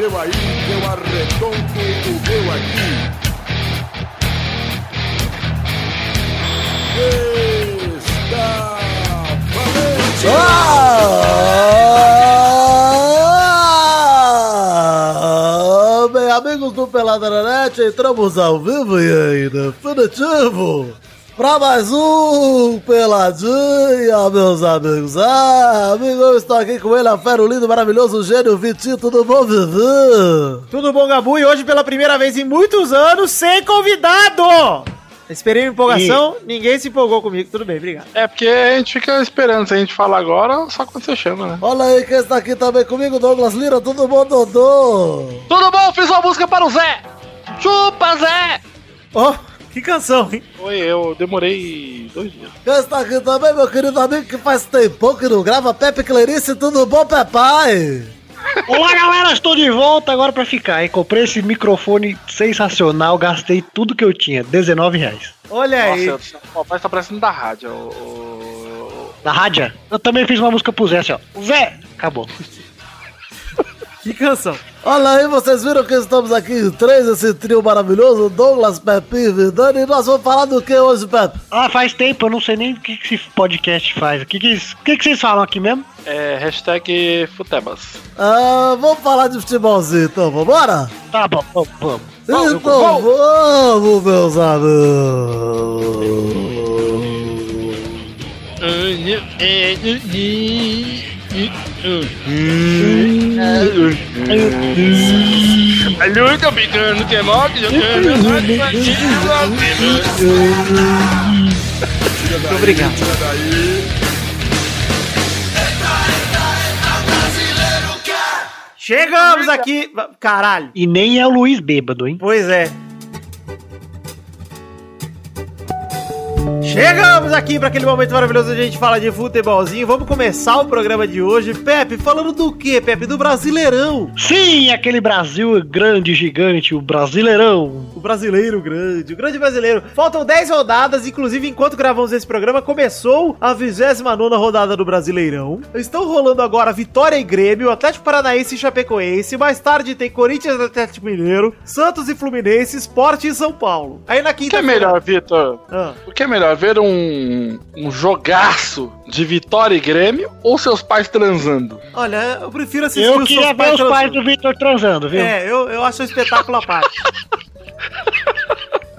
seu aí, eu arredondo o meu aqui. Está valente! Ah, bem, amigos do Peladranet, entramos ao vivo e em definitivo para mais um Peladinha, meus amigos. Ah, amigo, eu estou aqui com ele, a fera, o lindo, maravilhoso, gênio Vitinho, tudo bom, Vivi? Tudo bom, Gabu? E hoje, pela primeira vez em muitos anos, sem convidado! Esperei uma empolgação, ninguém se empolgou comigo. Tudo bem, obrigado. É porque a gente fica esperando, se a gente falar agora, só quando você chama, né? Olha aí quem está aqui também comigo, Douglas Lira, tudo bom, Dodô? Tudo bom? Fiz uma música para o Zé! Chupa, Zé! Ó, que canção, hein? Foi, eu demorei dois dias. Quem está aqui também, meu querido amigo que faz tempo que não grava, Pepe Clarice, tudo bom, Pepai? Olá, galera! Estou de volta agora pra ficar, hein? Comprei esse microfone sensacional, gastei tudo que eu tinha, 19 reais. Olha aí. Nossa, o papai tá parecendo da rádio. O, o- Da rádio? Eu também fiz uma música pro Zé, assim, ó. Zé! Acabou. Que canção. Olha aí, vocês viram que estamos aqui em três, esse trio maravilhoso, Douglas, Pepe e Vidani, e nós vamos falar do que hoje, Pepe? Ah, faz tempo, eu não sei nem o que, que esse podcast faz. O que, que, o que, que vocês falam aqui mesmo? é, hashtag Futebas. Ah, vamos falar de futebolzinho, então, vambora? Tá bom, vamos, vamos. Então vamos, meus amigos. Alô, tô brincando, que é quero. Muito obrigado. Chegamos aqui. Caralho. E nem é o Luiz bêbado, hein? Pois é. Chegamos aqui para aquele momento maravilhoso onde a gente fala de futebolzinho. Vamos começar o programa de hoje. Pepe, falando do quê, Pepe? Do Brasileirão. Sim, aquele Brasil grande, gigante, o Brasileirão. O brasileiro grande, o grande brasileiro. Faltam 10 rodadas, inclusive enquanto gravamos esse programa, começou a 29 rodada do Brasileirão. Estão rolando agora Vitória e Grêmio, Atlético Paranaense e Chapecoense. Mais tarde tem Corinthians e Atlético Mineiro, Santos e Fluminense, Sport e São Paulo. Aí na O que é quinta. melhor, Vitor? Ah. O que é melhor, ver um, um jogaço de Vitória e Grêmio ou seus pais transando? Olha, eu prefiro assistir Eu os queria seus ver os pais do Vitor transando, viu? É, eu, eu acho um espetáculo à parte.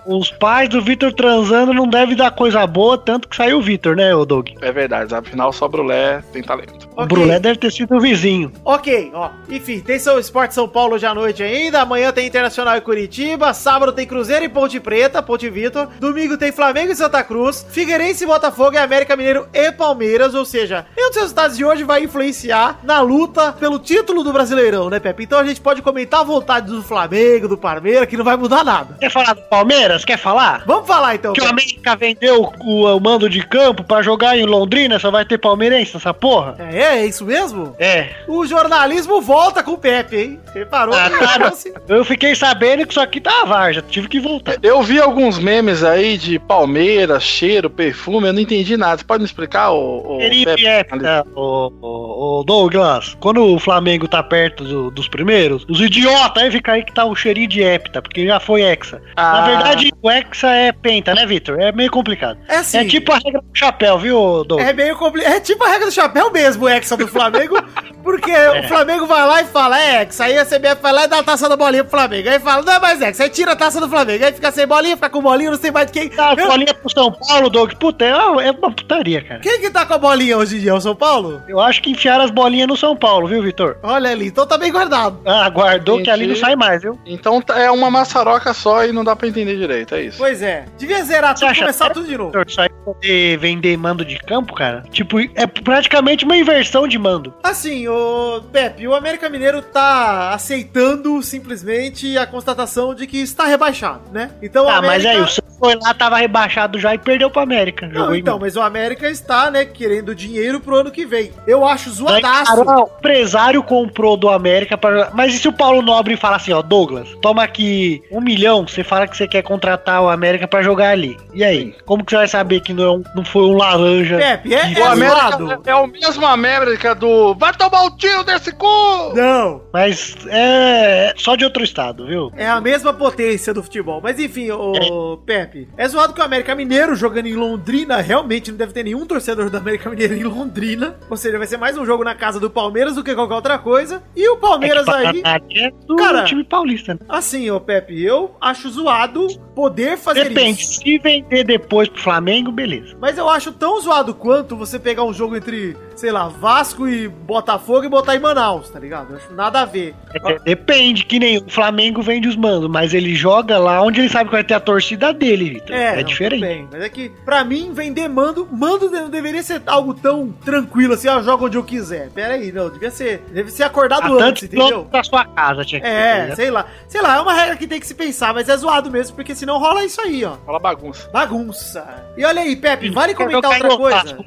Os pais do Vitor transando não devem dar coisa boa, tanto que saiu o Vitor, né, Doug? É verdade, afinal só Brulé tem talento. O Ok. Brulé deve ter sido o vizinho. Ok, ó. Enfim, tem São Esporte São Paulo hoje à noite ainda. Amanhã tem Internacional e Curitiba. Sábado tem Cruzeiro e Ponte Preta, Ponte Vitor. Domingo tem Flamengo e Santa Cruz. Figueirense e Botafogo e América Mineiro e Palmeiras. Ou seja, nenhum dos resultados de hoje vai influenciar na luta pelo título do Brasileirão, né, Pepe? Então a gente pode comentar à vontade do Flamengo, do Palmeiras, que não vai mudar nada. Quer falar do Palmeiras? Quer falar? Vamos falar então. Que o Pepe. América vendeu o, o mando de campo pra jogar em Londrina, só vai ter palmeirense nessa porra? É, é isso mesmo? É. O jornalismo volta com o Pepe, hein? Reparou? Ah, tá. Eu fiquei sabendo que isso aqui tá varja, tive que voltar. Eu vi alguns memes aí de Palmeiras, cheiro, perfume, eu não entendi nada. Você pode me explicar, ô, ô Cheirinho Pepe? de épita, ô, ô, ô, Douglas, quando o Flamengo tá perto do- dos primeiros, os idiotas aí ficam aí que tá o cheirinho de hépita, porque já foi hexa. Ah. Na verdade, o hexa é penta, né, Vitor? É meio complicado. É assim. É tipo a regra do chapéu, viu, Douglas? É meio complicado. É tipo a regra do chapéu mesmo, o Hexa do Flamengo. Porque É. o Flamengo vai lá e fala, é Hexa. Aí a CBF vai lá e dá a taça da bolinha pro Flamengo. Aí fala, não é mais Hexa. Aí tira a taça do Flamengo. Aí fica sem bolinha, fica com bolinha, não sei mais de quem. Tá, Eu- bolinha pro São Paulo, Doug. Puta, é uma, é uma putaria, cara. Quem que tá com a bolinha hoje em dia? O São Paulo? Eu acho que enfiaram as bolinhas no São Paulo, viu, Vitor? Olha ali, então tá bem guardado. Ah, guardou que ali não Entendi. sai mais, viu? Então tá- é uma maçaroca só e não dá pra entender direito, é isso. Pois é. Devia zerar tudo, começar tudo de novo. Isso aí poder vender mando de campo, cara? Tipo, é praticamente uma inversão de mando. Assim, o Pepe, o América Mineiro tá aceitando simplesmente a constatação de que está rebaixado, né? Então Ah, mas América- aí, o Santos foi lá, tava rebaixado já e perdeu pro América. Não, então, mas o América está, né, querendo dinheiro pro ano que vem. Eu acho Aí, zoadaço. cara, o empresário comprou do América para. Mas e se o Paulo Nobre falar assim, ó, Douglas, toma aqui um milhão, você fala que você quer contratar o América pra jogar ali. E aí? Como que você vai saber que que não, é um- não foi um laranja. Pepe, é, é O América zoado. é o mesmo América do. Vai tomar o tiro desse cu! Não. Mas é só de outro estado, viu? É a mesma potência do futebol. Mas enfim, ô Pepe, é zoado que o América Mineiro jogando em Londrina, realmente não deve ter nenhum torcedor do América Mineiro em Londrina. Ou seja, vai ser mais um jogo na casa do Palmeiras do que qualquer outra coisa. E o Palmeiras aí, Paraná é do Cara, time paulista. né? assim, ô Pepe, eu acho zoado poder fazer Depende, isso. se vender depois pro Flamengo, beleza. Mas eu acho tão zoado quanto você pegar um jogo entre, sei lá, Vasco e Botafogo e botar em Manaus, tá ligado? Eu acho nada a ver. É, Depende, que nem o Flamengo vende os mandos, mas ele joga lá onde ele sabe que vai ter a torcida dele, Vitor. É, não, diferente. bem, mas é que, pra mim, vender mando, mando não deveria ser algo tão tranquilo assim, ó, joga onde eu quiser. Pera aí, não, devia ser, deve ser acordado A antes, entendeu? da sua casa tinha que É, ser, né? sei lá. Sei lá, é uma regra que tem que se pensar, mas é zoado mesmo, porque senão rola isso aí, ó. Fala bagunça. Bagunça. E olha aí, Pepe, vale comentar outra coisa?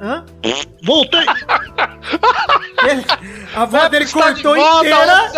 Hã? Voltei! Ele- a voz dele de cortou volta inteira.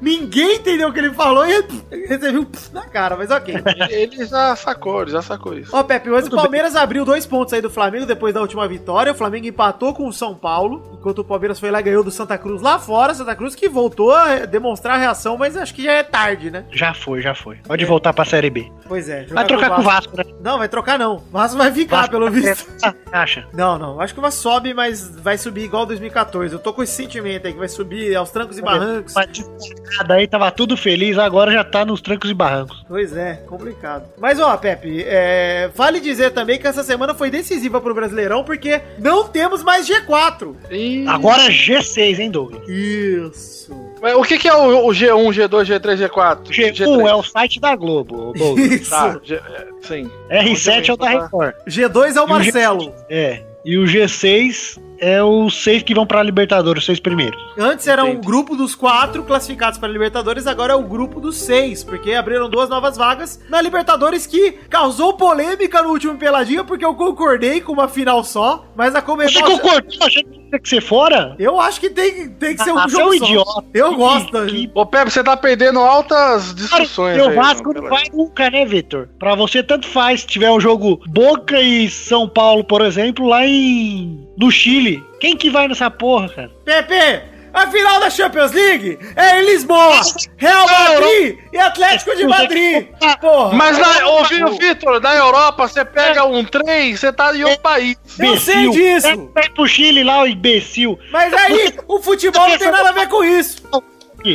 Ninguém entendeu o que ele falou e recebeu um pss na cara, mas ok. Ele já sacou, ele já sacou isso. Ó, Pepe, mas Tudo o Palmeiras abriu dois pontos aí do Flamengo depois da última vitória. O Flamengo empatou com o São Paulo, enquanto o Palmeiras foi lá e ganhou do Santa Cruz lá fora. Santa Cruz que voltou a demonstrar a reação, mas acho que já é tarde, né? Já foi, já foi. Pode voltar pra Série B. Pois é. Vai trocar com o Vasco, né? Não, vai trocar não. O Vasco vai ficar, Vasco pelo tá visto. querendo- Acha? Não, não. Acho que o Vasco sobe, mas vai subir igual 2014. Eu tô com esse sentimento aí que vai subir aos trancos e barrancos. Mas desesperado aí tava tudo feliz, agora já tá nos trancos e barrancos. Pois é, complicado. Mas ó, Pepe, é, vale dizer também que essa semana foi decisiva pro Brasileirão, porque não temos mais G4. Ih, Agora é G6, hein, Douglas? Isso. mas o que, que é o, o G1, G2, G3, G4? G1 é o site da Globo, Douglas. Isso. Tá, G, é, sim. R7 é o da. Record. G2 é o E o Marcelo. É. E o G6 é os seis que vão pra Libertadores, os seis primeiros. Antes era um Entendi. grupo dos quatro classificados para a Libertadores, agora é o grupo dos seis, porque abriram duas novas vagas na Libertadores que causou polêmica no último peladinho, porque eu concordei com uma final só, mas a Comebol... Você concordou? Achei que tinha que ser fora? Eu acho que tem, tem que ser um Ah, jogo você é um só. idiota. Eu Que- gosto. que- Ô, Pepe, você tá perdendo altas Cara, discussões. e o Vasco não vai nunca, né, Vitor? Pra você, tanto faz. Se tiver um jogo Boca e São Paulo, por exemplo, lá em. No Chile. Quem que vai nessa porra, cara? Pepe, a final da Champions League é em Lisboa, Real Madrid e Atlético de Madrid. Porra. Mas na, ô, Vi- Vitor, na Europa, você pega um trem, você tá em outro país. Eu sei disso. Vai pro Chile lá, o imbecil. Mas aí, o futebol não tem nada a ver com isso.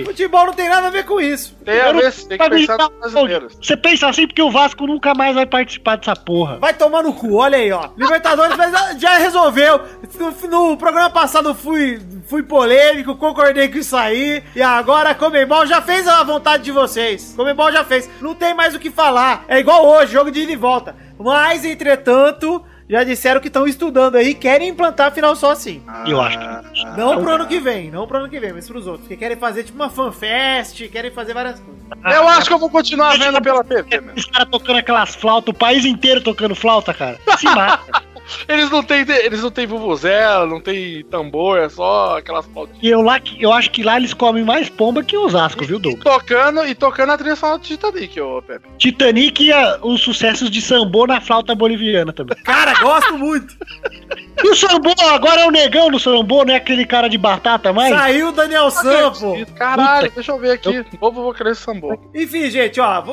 Futebol não tem nada a ver com isso. Tem a ver, tem que pensar nos brasileiros. Você pensa assim porque o Vasco nunca mais vai participar dessa porra. Vai tomar no cu, olha aí, ó. Libertadores mas já resolveu. No, no programa passado eu fui, fui polêmico, concordei com isso aí. E agora a Comembol já fez a vontade de vocês. Comembol já fez. Não tem mais o que falar. É igual hoje, jogo de ida e volta. Mas, entretanto, já disseram que estão estudando aí, querem implantar a final só assim. Eu acho que. Não pro ano que vem, não pro ano que vem, mas pros outros. Que querem fazer tipo uma fanfest, querem fazer várias coisas. Eu acho que eu vou continuar vendo pela TV, meu. Os caras tocando aquelas flautas, o país inteiro tocando flauta, cara. Se mata. Eles não têm, eles não têm vuvuzela, não tem tambor, é só aquelas pautinhas. E eu, lá, eu acho que lá eles comem mais pomba que Osasco, viu, E Douglas? tocando, e tocando a trilha sonora do Titanic, ô Pepe. Titanic e a- os sucessos de sambô na flauta boliviana também. Cara, gosto muito. E o sambô, agora é o negão no sambô, não é aquele cara de batata mais? Saiu o Daniel Sam, pô. Caralho, deixa eu ver aqui. Novo vou querer sambô. Enfim, gente, ó,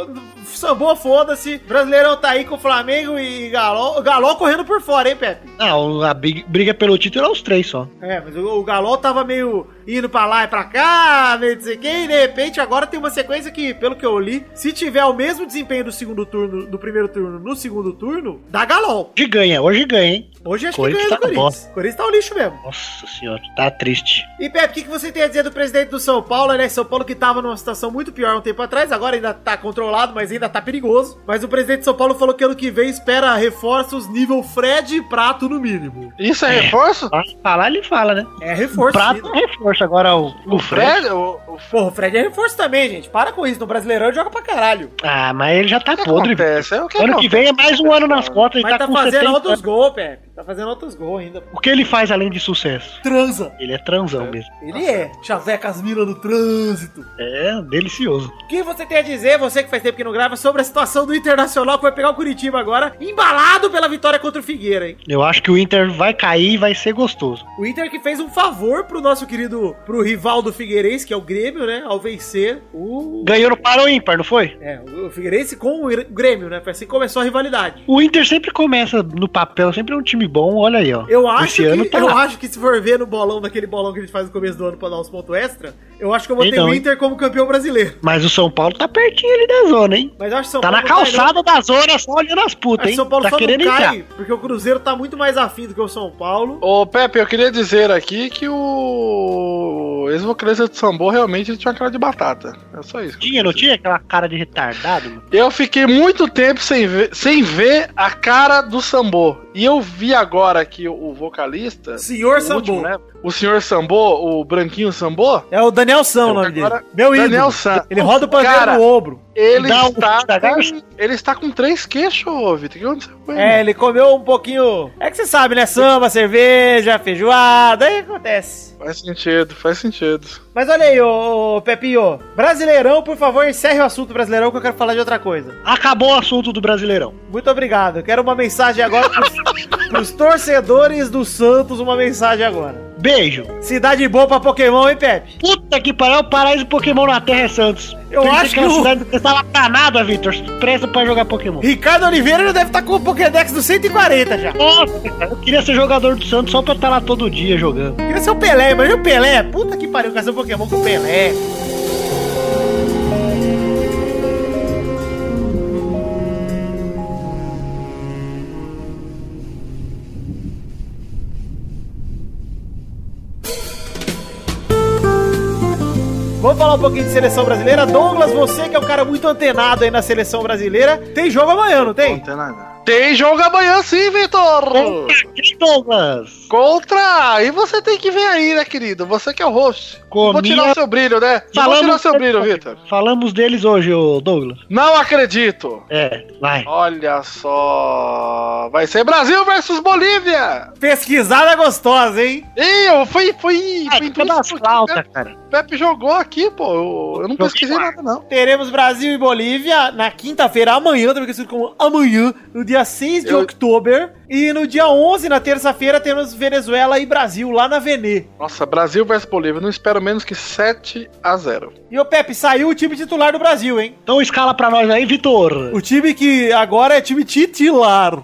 Sambô, foda-se. Brasileirão tá aí com o Flamengo e Galol. O Galol correndo por fora, hein, Pepe? Não, a big- briga pelo título é os três só. É, mas o, o Galol tava meio indo pra lá e pra cá, meio não sei e de repente agora tem uma sequência que, pelo que eu li, se tiver o mesmo desempenho do segundo turno, do primeiro turno no segundo turno, dá Galol. Hoje ganha, hoje ganha, hein? Hoje acho Corinthians que ganha do tá Corinthians. Corinthians tá um lixo mesmo. Nossa senhora, tá triste. E Pepe, o que, que você tem a dizer do presidente do São Paulo, né? São Paulo que tava numa situação muito pior um tempo atrás, agora ainda tá controlado, mas ainda tá perigoso. Mas o presidente de São Paulo falou que ano que vem espera reforços nível Fred e Prato no mínimo. Isso é reforço? Pra falar, ele fala, né? É O reforço. prato é reforço, agora o, O Fred, o, Porra, o Fred é reforço também, gente. Para com isso. No Brasileirão ele joga pra caralho. Ah, mas ele já tá O que podre. velho. acontece? É o que Ano que acontece. vem é mais um ano nas cotas e Mas tá, tá com fazendo 70 outros gols, Pepe. Tá fazendo outros gols ainda. O que ele faz além de sucesso? Transa. Ele é transão mesmo. Ele é. Chaveca as minas no trânsito. É delicioso. O que você tem a dizer, você que faz tempo que não grava, sobre a situação do Internacional que vai pegar o Curitiba agora, embalado pela vitória contra o Figueira, hein? Eu acho que o Inter vai cair e vai ser gostoso. O Inter que fez um favor pro nosso querido, pro rival do Figueirense, que é o Grêmio, né? Ao vencer o... Ganhou no para o ímpar, não foi? É, o Figueirense com o Grêmio, né? Foi assim que começou a rivalidade. O Inter sempre começa no papel, sempre é um time bom, olha aí, ó. Eu acho, Esse ano que, tá eu lá. acho que se for ver no bolão, daquele bolão que a gente faz no começo do ano pra dar os pontos extra, eu acho que eu botei Então, o? Inter como campeão brasileiro. Mas o São Paulo tá pertinho ali da zona, hein? Mas acho que São Tá na Paulo cai, não. calçada da zona, só olhando as putas, hein? São Paulo Tá só querendo não entrar. cai, porque o Cruzeiro tá muito mais afim do que o São Paulo. Ô, Pepe, eu queria dizer aqui que o ex-vocalista de Sambô realmente tinha uma cara de batata. É só isso. Tinha, não tinha aquela cara de retardado, mano? Eu fiquei muito tempo sem ver, sem ver a cara do Sambô. E eu vi agora que o, vocalista. Senhor o Sambô. último, né? O senhor Sambô, o branquinho Sambô, É o Daniel São o nome Agora, dele. Meu ídolo. Daniel San. Ele roda o pandeiro Cara, no ombro. ele Dá um está, garça? com, ele está com três queixos, ô, Vitor. O que aconteceu com ele? É, ele comeu um pouquinho. É que você sabe, né? Samba, cerveja, feijoada, aí acontece. Faz sentido, faz sentido. Mas olha aí, ô, ô Pepinho. Brasileirão, por favor, encerre o assunto Brasileirão que eu quero falar de outra coisa. Acabou o assunto do Brasileirão. Muito obrigado. Quero uma mensagem agora pros, pros torcedores do Santos, uma mensagem agora. Beijo. Cidade boa pra Pokémon, hein, Pepe? Puta que pariu, o paraíso Pokémon na Terra é Santos. Eu Pensei acho que a o- cidade você tava pra nada, Vitor. Presta pra jogar Pokémon. Ricardo Oliveira já deve estar com o Pokédex do 140 já. Nossa, eu queria ser jogador do Santos só pra estar lá todo dia jogando. Queria ser o Pelé, imagina o Pelé. Puta que pariu, um Pokémon com o Pelé. Vamos falar um pouquinho de seleção brasileira. Douglas, você que é um cara muito antenado aí na seleção brasileira, tem jogo amanhã, não tem? Não tem nada. Tem jogo amanhã sim, Vitor! Douglas? Contra! E você tem que ver aí, né, querido? Você que é o host. Vou Comia- tirar o seu brilho, né? Vou Falamos tirar o seu brilho, Vitor. Falamos deles hoje, ô Douglas. Não acredito! É, vai. Olha só. Vai ser Brasil versus Bolívia! Pesquisada gostosa, hein? Ih, eu fui, fui, Ah, fui fica das flautas, né? cara. O Pepe jogou aqui, pô. Eu, eu não pesquisei nada, não. Teremos Brasil e Bolívia na quinta-feira, amanhã, também conhecido como amanhã, no dia 6 de Eu- outubro. E no dia 11, na terça-feira, temos Venezuela e Brasil lá na Venê. Nossa, Brasil versus Bolívia. Não espero menos que 7 a 0 E o Pepe, saiu o time titular do Brasil, hein? Então escala pra nós aí, Vitor. O time que agora é time titular.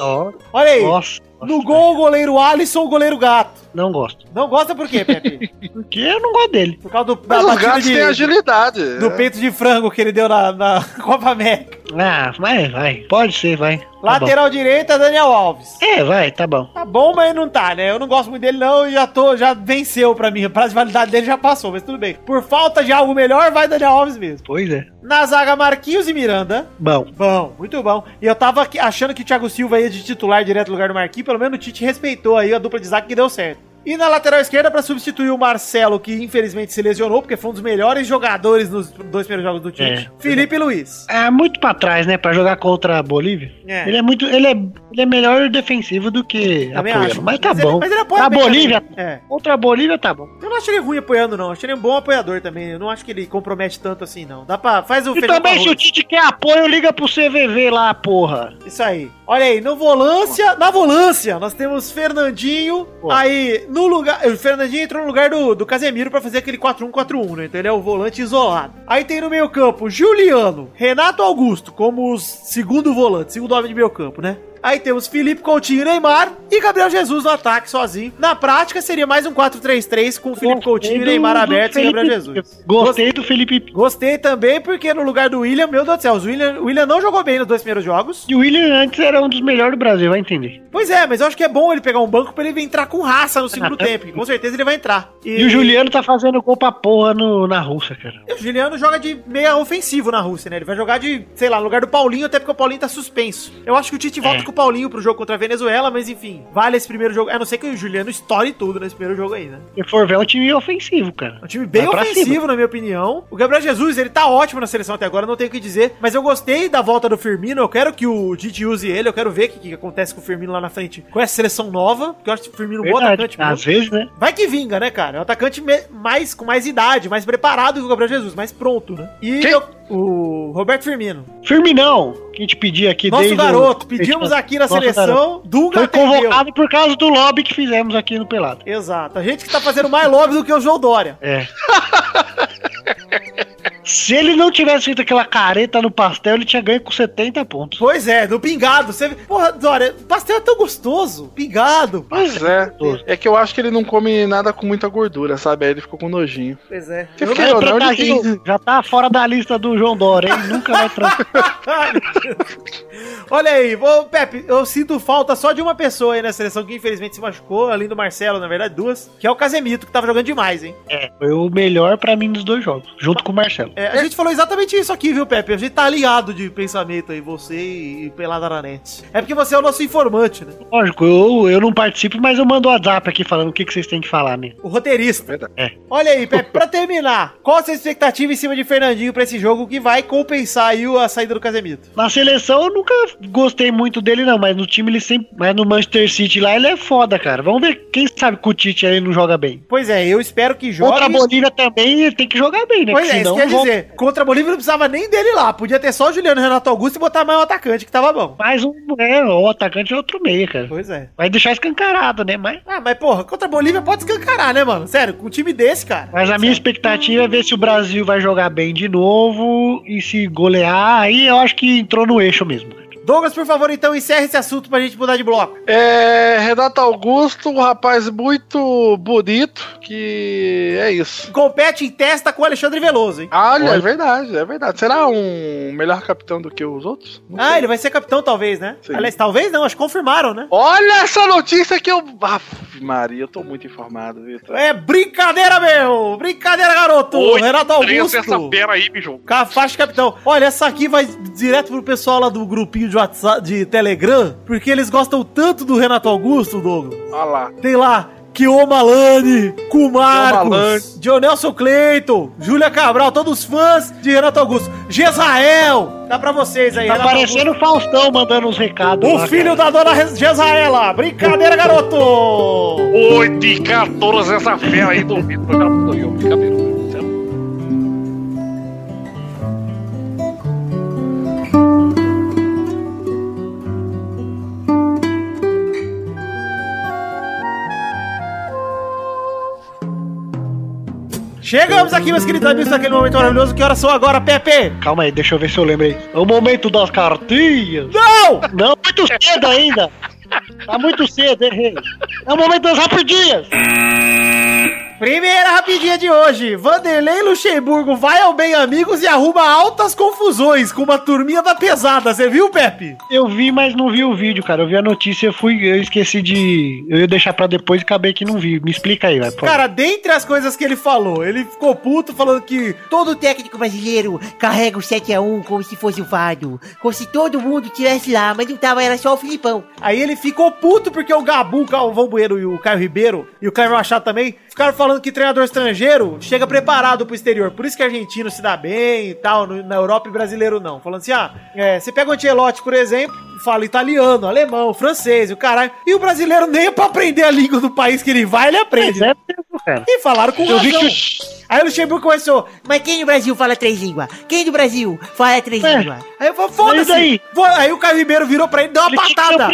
Ó, Olha aí. Nossa. No gol, o goleiro Alisson, o goleiro Gato. Não gosto. Não gosta por quê, Pepe? Porque eu não gosto dele. Por causa do, Mas os gatos de, têm agilidade. do é. peito de frango que ele deu na, na Copa América. Ah, vai, vai. Pode ser, vai. Tá. Lateral direita, Daniel Alves. É, vai, tá bom. Tá bom, mas não tá, né? Eu não gosto muito dele, não, e já tô, já venceu pra mim. A prazo de validade dele já passou, mas tudo bem. Por falta de algo melhor, vai Daniel Alves mesmo. Pois é. Na zaga, Marquinhos e Miranda. Bom. Bom, muito bom. E eu tava achando que o Thiago Silva ia de titular direto no lugar do Marquinhos, pelo menos o Tite respeitou aí a dupla de zaga que deu certo. E na lateral esquerda, pra substituir o Marcelo, que infelizmente se lesionou, porque foi um dos melhores jogadores nos dois primeiros jogos do Tite, É. Felipe Luiz. É muito pra trás, né? Pra jogar contra a Bolívia. É. Ele é muito. Ele é, ele é melhor defensivo do que Também apoiando. acho. Mas tá Mas ele- bom. mas ele apoia bem Bolívia. É. Contra a Bolívia tá bom. Eu não acho ele ruim apoiando, não. Acho ele um bom apoiador também. Eu não acho que ele compromete tanto assim, não. Dá pra. Faz o E também, se o. Tite quer apoio, liga pro CVV lá, porra. Isso aí. Olha aí, no volância, na volância, nós temos Fernandinho. Pô. Aí, no lugar. O Fernandinho entrou no lugar do, do Casemiro pra fazer aquele 4-1-4-1, né? Então ele é o volante isolado. Aí tem no meio-campo Juliano, Renato Augusto, como segundo volante, segundo homem de meio-campo, né? Aí temos Felipe Coutinho e Neymar e Gabriel Jesus no ataque sozinho. Na prática, seria mais um 4-3-3 com Felipe Coutinho e Neymar abertos e Gabriel. Jesus. Gostei do Felipe. Gostei também porque no lugar do William, meu Deus do céu, o William, o William não jogou bem nos dois primeiros jogos. E o William antes era um dos melhores do Brasil, vai entender. Pois é, mas eu acho que é bom ele pegar um banco pra ele entrar com raça no segundo tempo. Com certeza ele vai entrar. E o Juliano tá fazendo gol pra porra no, na Rússia, cara. E o Juliano joga de meia ofensivo na Rússia, né? Ele vai jogar de, sei lá, no lugar do Paulinho, até porque o Paulinho tá suspenso. Eu acho que o Tite volta É. com o Paulinho pro jogo contra a Venezuela, mas enfim, vale esse primeiro jogo. A não ser que o Juliano estoure tudo nesse primeiro jogo aí, né? Se for ver, é um time ofensivo, cara. É um time bem Vai ofensivo, na minha opinião. O Gabriel Jesus, ele tá ótimo na seleção até agora, não tenho o que dizer. Mas eu gostei da volta do Firmino. Eu quero que o Tite use ele. Eu quero ver o que, que acontece com o Firmino lá na frente com essa seleção nova. Porque eu acho que o Firmino é um bom atacante mesmo. Às vezes, né? Vai que vinga, né, cara? É um atacante mais, com mais idade, mais preparado que o Gabriel Jesus, mais pronto, né? E Quem? eu- o Roberto Firmino. Firminão, que a gente pedia aqui Nosso desde o- garoto. Pedimos aqui na Nosso garoto. seleção. Dunga Foi atendeu. convocado por causa do lobby que fizemos aqui no Pelado. Exato. A gente que tá fazendo mais lobby do que o João Dória. É. Se ele não tivesse feito aquela careta no pastel, ele tinha ganho com 70 pontos. Pois é, no pingado. Você... Porra, Dória, pastel é tão gostoso. Pingado. Pois é. É que eu acho que ele não come nada com muita gordura, sabe? Aí ele ficou com nojinho. Pois é. Não, não, tá ele já tá fora da lista do João Dória, hein? Nunca vai. Olha aí, ô, Pepe, eu sinto falta só de uma pessoa aí na seleção que infelizmente se machucou, além do Marcelo, na verdade, duas, que é o Casemito, que tava jogando demais, hein? É, foi o melhor pra mim dos dois jogos, junto com o Marcelo. É, a gente falou exatamente isso aqui, viu, Pepe? A gente tá alinhado de pensamento aí, você e Pelada na net. É porque você é o nosso informante, né? Lógico, eu, eu não participo, mas eu mando o WhatsApp aqui falando o que, que vocês têm que falar, né? O roteirista. Verdade. É. Olha aí, Pepe, pra terminar, qual a sua expectativa em cima de Fernandinho pra esse jogo que vai compensar aí a saída do Casemito? Na seleção eu nunca gostei muito dele, não, mas no time ele sempre. Mas no Manchester City lá ele é foda, cara. Vamos ver, quem sabe com o Tite aí não joga bem. Pois é, eu espero que jogue... Contra a Bolívia também tem que jogar bem, né? Pois Porque é, senão dizer, contra a Bolívia não precisava nem dele lá, podia ter só o Juliano Renato Augusto e botar mais um atacante que tava bom. mais um. É, o atacante é outro meia, cara. Pois é. Vai deixar escancarado, né? Mas, Ah, mas porra, contra a Bolívia pode escancarar, né, mano? Sério, com um time desse, cara. mas a minha expectativa é ver se o Brasil vai jogar bem de novo e se golear. Aí eu acho que entrou no eixo mesmo. Douglas, por favor, então encerre esse assunto pra gente mudar de bloco. É, Renato Augusto, um rapaz muito bonito, que é isso. Compete em testa com o Alexandre Veloso, hein? Olha, é verdade, é verdade. Será um melhor capitão do que os outros? Não Ah, sei. ele vai ser capitão, talvez, né? Sim. Aliás, talvez não, acho que confirmaram, né? Olha essa notícia que eu. Aff, Maria, eu tô muito informado, Vitor. É brincadeira, meu! Brincadeira, garoto! Renato Augusto! aí, bicho. Com a faixa de capitão. Olha, essa aqui vai direto pro pessoal lá do grupinho de WhatsApp, de Telegram, porque eles gostam tanto do Renato Augusto, Douglas. Olha lá. Tem lá Kiomalane, Kumarcos, Malane. Dionelson Cleiton, Júlia Cabral, todos fãs de Renato Augusto. Gesael, dá pra vocês aí, Tá Renato parecendo o Faustão mandando os recados. Augusto. lá, O filho cara. da dona Gesaela. Brincadeira, garoto! Oi, de 14 essa fera aí do Vitor. Eu, cabelo. Chegamos aqui, meus queridos amigos, naquele momento maravilhoso. Que horas são agora, Pepe? Calma aí, deixa eu ver se eu lembro aí. É o momento das cartinhas. Não! Não, muito cedo ainda. Tá muito cedo, errei. É o momento das rapidinhas. Primeira rapidinha de hoje. Vanderlei Luxemburgo vai ao Bem Amigos e arruma altas confusões com uma turminha da pesada. Você viu, Pepe? Eu vi, mas não vi o vídeo, cara. Eu vi a notícia, eu fui, eu esqueci de. Eu ia deixar pra depois e acabei que não vi. Me explica aí, vai. Cara, dentre as coisas que ele falou, ele ficou puto falando que Todo técnico brasileiro carrega o 7x1 como se fosse o Vado. Como se todo mundo estivesse lá, mas não tava, era só o Filipão. Aí ele ficou puto porque o Gabu, o Calvão Bueno e o Caio Ribeiro e o Caio Machado também ficaram falando que treinador estrangeiro chega preparado pro exterior. Por isso que argentino se dá bem e tal, no- na Europa e brasileiro não. Falando assim, ah, é, você pega o Ancelotti, por exemplo, fala italiano, alemão, francês o caralho. E o brasileiro nem pra aprender a língua do país que ele vai, ele aprende. Mas é mesmo, cara. E falaram com Eu vi razão. que Aí o Luxemburgo começou, Mas quem no Brasil fala três línguas? Quem no Brasil fala três É. línguas? Aí eu falei, foda-se. Aí o Caio Ribeiro virou pra ele e deu uma ele o patada.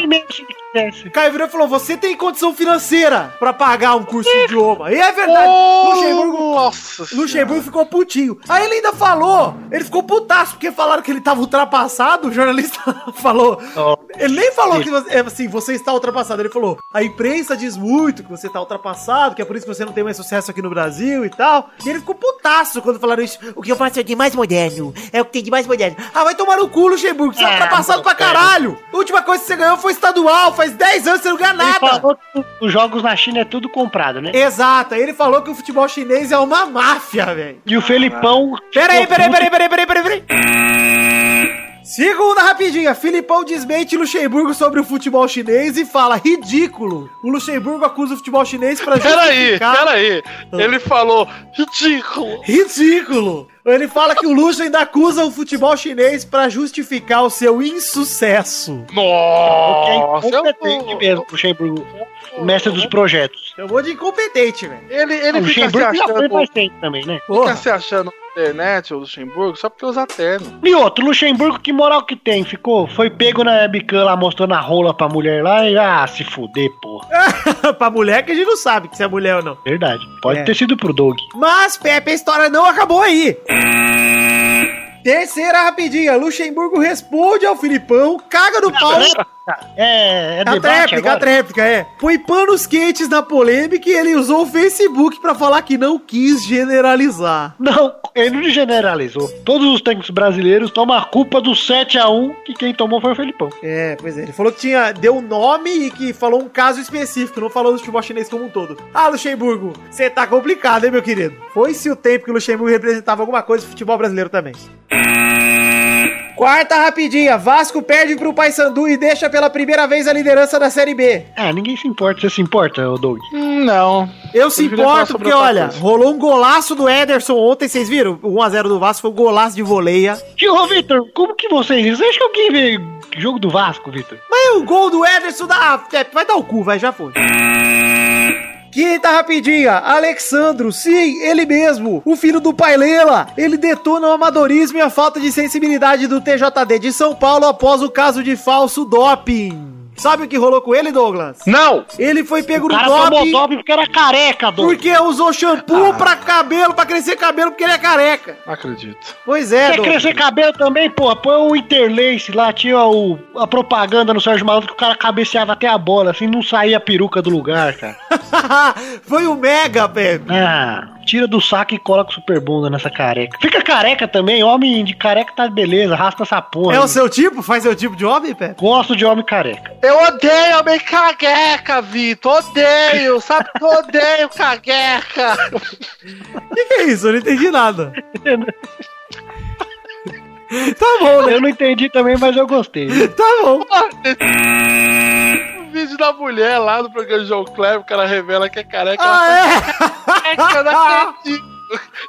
O Caio virou e falou: Você tem condição financeira pra pagar um curso de idioma. E é verdade. Luxemburgo, Nossa Luxemburgo ficou putinho. Aí ele ainda falou: Ele ficou putaço, porque falaram que ele tava ultrapassado. O jornalista falou. Ó, Ele nem falou que você, é, assim, você está ultrapassado. Ele falou: A imprensa diz muito que você está ultrapassado, que é por isso que você não tem mais sucesso aqui no Brasil e tal. E ele ficou putaço quando falaram isso. O que eu faço é de mais moderno. É o que tem de mais moderno. Ah, vai tomar no cu, Luxemburgo. Você é Ah, ultrapassado pra caralho. A última coisa que você ganhou foi estadual. Faz 10 anos que você não ganha Ele nada. falou que os jogos na China é tudo comprado, né? Exato, aí ele falou que o futebol chinês é uma máfia, velho. E o Felipão. Peraí, peraí, peraí, peraí, peraí, peraí, peraí. Segunda rapidinha, Filipão desmente Luxemburgo sobre o futebol chinês e fala ridículo. O Luxemburgo acusa o futebol chinês pra Peraí, justificar- peraí. Ele falou ridículo. Ridículo! Ele fala que o Luxo ainda acusa o futebol chinês pra justificar o seu insucesso. Porque é Nossa, incompetente eu- mesmo, o Luxemburgo. O mestre dos projetos. Chamou de incompetente, velho. Ele, ele o fica se Luxemburgo já foi achando. mais tempo também, né? Fica Porra. se achando na internet, o Luxemburgo, só porque usa terno. E outro, Luxemburgo, que moral que tem? Ficou, foi pego na webcam lá, mostrando a rola pra mulher lá e, ah, se fuder, porra. pra mulher que a gente não sabe se é mulher ou não. Verdade. Pode É. ter sido pro Doug. Mas, Pepe, a história não acabou aí. Terceira rapidinha, Luxemburgo responde ao Filipão, caga no pau. É, é É a debate tréplica, a tréplica, é. Põe panos quentes na polêmica e ele usou o Facebook pra falar que não quis generalizar. Não, ele não generalizou. Todos os tanques brasileiros tomam a culpa do 7x1 que quem tomou foi o Felipão. É, pois é. Ele falou que tinha, deu nome e que falou um caso específico, não falou do futebol chinês como um todo. Ah, Luxemburgo, você tá complicado, hein, meu querido? Foi-se o tempo que o Luxemburgo representava alguma coisa do futebol brasileiro também. Quarta rapidinha, Vasco perde pro Paysandu e deixa pela primeira vez a liderança da Série B. Ah, ninguém se importa. Você se importa, Doug? Não. Eu se queria falar importo porque, olha, coisa. rolou um golaço do Ederson ontem, vocês viram? O 1x0 do Vasco foi um golaço de voleia. Tio, ô, Vitor, como que vocês... Você acha que alguém vê jogo do Vasco, Vitor? Mas o gol do Ederson dá. é, vai dar o cu, vai, já foi. Quinta rapidinha, Alexandro, sim, ele mesmo, o filho do Pailela. Ele detona o amadorismo e a falta de sensibilidade do TJD de São Paulo após o caso de falso doping. Sabe o que rolou com ele, Douglas? Não! Ele foi pego O no cara tomou doping top porque era careca, Doug. porque usou shampoo pra cabelo, pra crescer cabelo, porque ele é careca. Não acredito. Pois é, Quer Douglas. crescer cabelo também, porra? Põe o Interlace lá, tinha o, a propaganda no Sérgio Malandro que o cara cabeceava até a bola, assim, não saía a peruca do lugar, cara. Foi o Mega, Pepe. Ah, tira do saco e coloca o super bunda nessa careca. Fica careca também, homem de careca tá beleza, raspa essa porra. É aí. o seu tipo? Faz seu tipo de homem, Pepe? Gosto de homem careca. Eu odeio homem cagueca, Vitor. Odeio. Sabe que eu odeio cagueca. O que, que é isso? Eu não entendi nada. tá bom, né? Eu não entendi também, mas eu gostei. Tá bom. Vídeo da mulher lá do programa de João Kleber, o cara revela que é careca. Ah, ela é? tá careca, eu não acredito.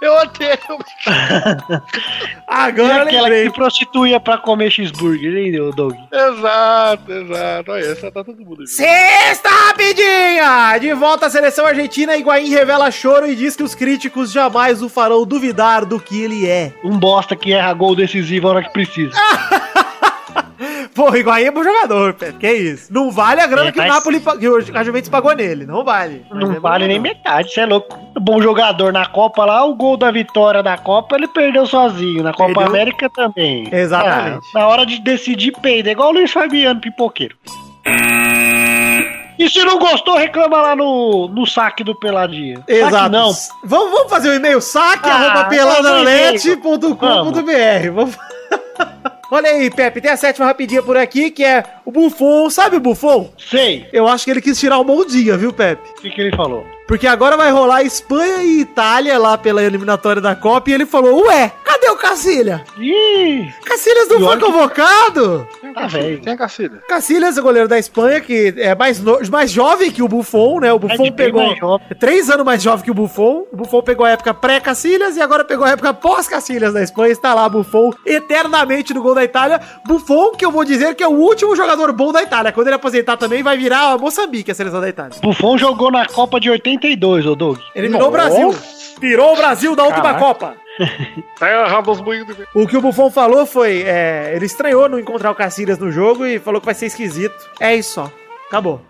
Eu odeio E Agora eu aquela lembrei. que se prostituía pra comer cheeseburger, hein, Doug? Exato, exato. Olha, essa tá todo mundo. Sexta rapidinha! De volta à seleção argentina, Higuaín revela choro e diz que os críticos jamais o farão duvidar do que ele é. Um bosta que erra gol decisivo na hora que precisa. Pô, o Higuaín é bom jogador, Pepe. Que isso? Não vale a grana É, que o Napoli, que o Juventus pagou nele. Não vale. Mas Não é vale nem metade, você é louco. Bom jogador na Copa lá, o gol da vitória da Copa ele perdeu sozinho. Na Copa Perdeu? América também. Exatamente. Ah, na hora de decidir, peida. Igual o Luiz Fabiano, pipoqueiro. E se não gostou, reclama lá no, no saque do Peladinha. Saque Exato. não. Vamos, vamos fazer o e-mail saque, Ah, arroba peladananet.com.br. Vamos. Vamos. Olha aí, Pepe, tem a sétima rapidinha por aqui, que é o Buffon. Sabe o Buffon? Sei. Eu acho que ele quis tirar uma ondinha, viu, Pepe? O que, que ele falou? Porque agora vai rolar Espanha e Itália lá pela eliminatória da Copa e ele falou, ué, cadê o Cacilha? Ih, Cacilhas não E foi olha que- convocado? tá velho. Tem a Cacilha. Cacilhas, o goleiro da Espanha, que é mais, no- mais jovem que o Buffon, né? O Buffon bem pegou é três anos mais jovem que o Buffon. O Buffon pegou a época pré-Cacilhas e agora pegou a época pós-Cacilhas da Espanha. Está lá Buffon eternamente no gol da Itália. Buffon, que eu vou dizer que é o último jogador bom da Itália. Quando ele aposentar também, vai virar a Moçambique, a seleção da Itália. Buffon jogou na Copa de 82, ô Doug. Eliminou o Brasil. Tirou o Brasil da última Caraca. Copa. Terra dos moinhos de O que o Buffon falou foi: é, ele estranhou não encontrar o Cacilhas no jogo e falou que vai ser esquisito. É isso só. Acabou.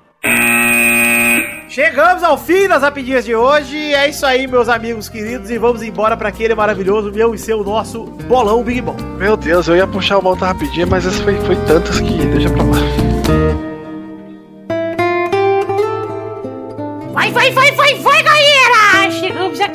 Chegamos ao fim das rapidinhas de hoje. É isso aí, meus amigos queridos. E vamos embora para aquele maravilhoso meu e seu nosso bolão Big Bom. Meu Deus, eu ia puxar uma outra rapidinha, mas essa foi, foi tantas que deixa pra lá.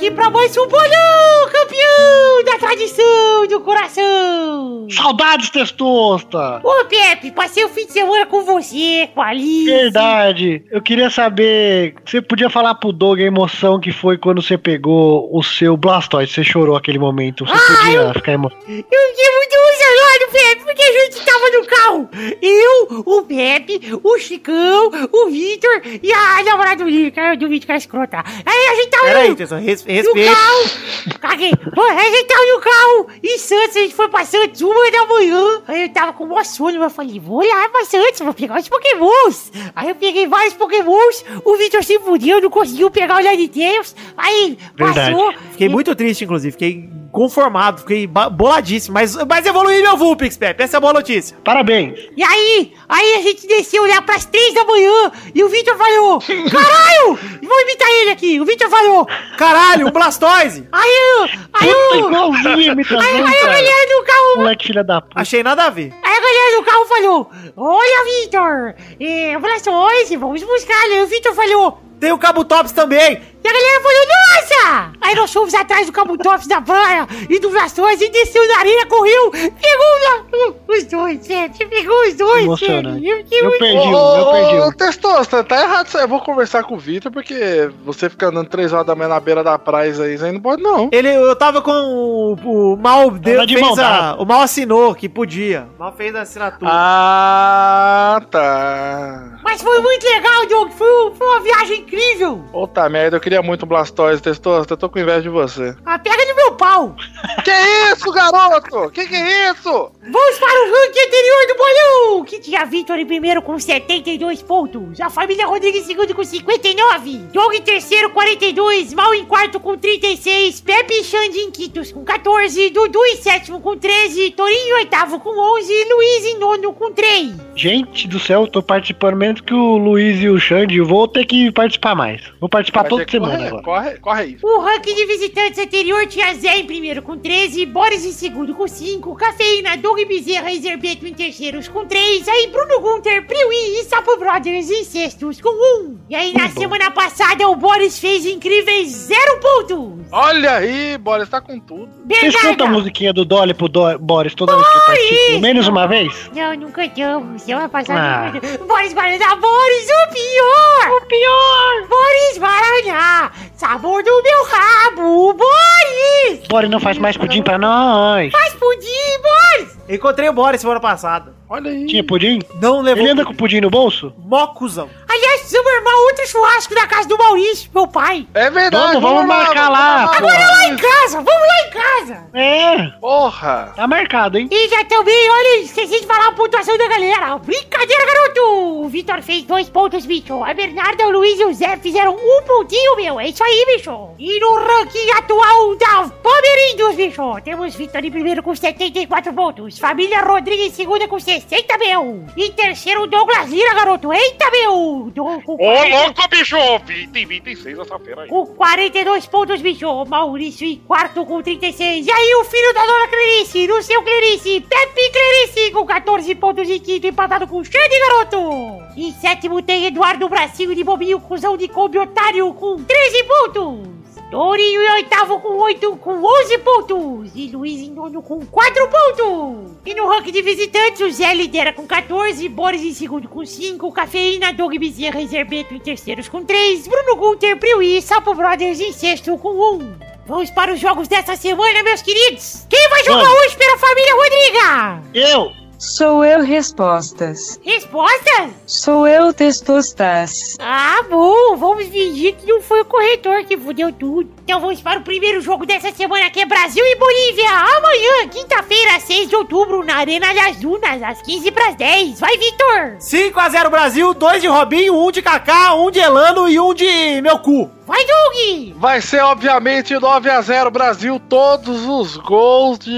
Aqui pra mais um bolão, campeão da tradição do coração! Saudades, testosta! Ô, Pepe, passei o fim de semana com você, com a Alice. Verdade. Eu queria saber. Você podia falar pro Doug a emoção que foi quando você pegou o seu Blastoise. Você chorou aquele momento. Você podia ficar emocionado. Eu fiquei muito emocionado Pepe, porque a gente tava no carro. Eu, o Pepe, o Chicão, o Vitor e a namorada do Vitor, do Vitor, que é escrota. Aí a gente tava Peraí, no, Tesson, res, no carro. Caguei. A gente tava no carro em Santos, a gente foi pra Santos uma da manhã. Aí eu tava com o maior sono, eu falei, vou lá pra Santos, vou pegar os pokémons. Aí eu peguei vários pokémons, o Vitor se fudeu, não conseguiu pegar os Laniteiros. Aí Verdade. passou. Fiquei muito triste, inclusive. Fiquei conformado, fiquei boladíssimo. Mas, mas evoluí meu Vulpix, Pepe. Essa é a boa notícia. Parabéns. E aí, aí a gente desceu lá pras três da manhã e o Vitor falou: Caralho! Vou imitar ele aqui. O Vitor falou: Caralho, um Blastoise! Aí eu. Aí eu. igualzinho Aí, aí galera do carro. Moleque filha da puta. Achei nada a ver. Aí a galera do carro falou: Olha, Vitor, é, Blastoise, vamos buscar. Aí o Vitor falou: Tem o Cabo Tops também. E a galera falou, nossa! Aí nós fomos atrás do Cabo Tops da praia e do Blastoise e desceu na areia, correu, pegou os dois, gente, pegou os dois, gente. Eu Eu perdi um, eu perdi Ô, um. Testosta, tá errado isso aí. Eu vou conversar com o Vitor, porque você fica andando 3 horas da manhã na beira da praia, isso aí, aí não pode, não. Ele, eu tava com o, o Mal deu, Tava de fez mão a. O Mal assinou que podia. O Mal fez a assinatura. Ah, tá. Mas foi muito legal, Doug, foi, foi uma viagem incrível. Puta merda, eu queria muito um Blastoise, Testosta. Eu tô com inveja de você. Ah, pega meu pau. Que isso, garoto? Que que é isso? Vamos para o ranking anterior do bolão, que tinha Vitor em primeiro com 72 pontos, a família Rodrigues em segundo com 59, Doug em terceiro 42, Mal em quarto com 36, Pepe e Xande em quintos com 14, Dudu em sétimo com 13, Torinho em oitavo com 11 e Luiz em nono com 3. Gente do céu, eu tô participando menos que o Luiz e o Xande. Eu vou ter que participar mais. Vou participar Vai toda semana correr, agora. corre, corre aí. O ranking de visitantes anterior tinha Zé em primeiro com 13, Boris em segundo com 5, Cafeína, Doug Bezerra e Zerbeto em terceiros com 3, aí Bruno Gunter, Priui e Sapo Brothers em sextos com 1. E aí na Muito bom. semana passada o Boris fez incríveis 0 pontos. Olha aí, bora, está com tudo. Vocês cantam a Bernarda! musiquinha do Dolly pro Do- Boris toda vez que eu participo? Menos uma vez? Não, não cantamos. Semana passada Ah. Boris Guaraná, Boris, o pior! O pior! Boris Guaraná, sabor do meu rabo, Boris! Boris não faz mais pudim pra nós. Faz pudim, Boris! Encontrei o Boris semana passada. Olha aí. Tinha pudim? Não levou. Ele anda com pudim no bolso? Mocuzão. Aliás, precisamos armar outro churrasco na casa do Maurício, meu pai. É verdade. Vamos, vamos marcar lá, vamos Agora lá em casa, vamos lá em casa. É, Porra. tá marcado, hein? E já também, olha, esqueci de falar a pontuação da galera. Brincadeira, garoto. O Vitor fez dois pontos, bicho. A Bernarda, o Luiz e o Zé fizeram um pontinho, meu. É isso aí, bicho. E no ranking atual da Palmeirindos, bicho, temos Vitor em primeiro com 74 pontos. Família Rodrigues em segunda com 60, meu. Em terceiro, Douglas Lira, garoto. Eita, meu. Do, com Ô, 40 louco, bicho! 20, 26 essa feira aí. com 42 pontos, bicho. Maurício em quarto com 36. E aí, o filho da dona Clarice, no seu Clarice, Pepe Clarice com 14 pontos em quinto, empatado com Xande, garoto. Em sétimo tem Eduardo Bracinho de Bobinho, cuzão de Kombi Otário, com 13 pontos. Torinho em oitavo com 8, com 11 pontos. E Luiz em nono com 4 pontos. E no ranking de visitantes, o Zé lidera com 14, Boris em segundo com 5, Cafeína, Doug Bezerra e Zerbeto em terceiros com 3, Bruno Gunter, Priui e Sapo Brothers em sexto com 1. Vamos para os jogos dessa semana, meus queridos. Quem vai jogar Vamos. hoje pela família Rodriga? Eu! Sou eu respostas. Respostas? Sou eu testostas. Ah, bom, vamos fingir que não foi o corretor que fudeu tudo. Então vamos para o primeiro jogo dessa semana, que é Brasil e Bolívia. Amanhã, quinta-feira, 6 de outubro, na Arena das Dunas, às 15 para as 10. Vai, Vitor! 5x0 Brasil, 2 de Robinho, 1 de Kaká, 1 de Elano e 1 de meu cu. Vai, Doug! Vai ser, obviamente, 9x0 Brasil. Todos os gols de.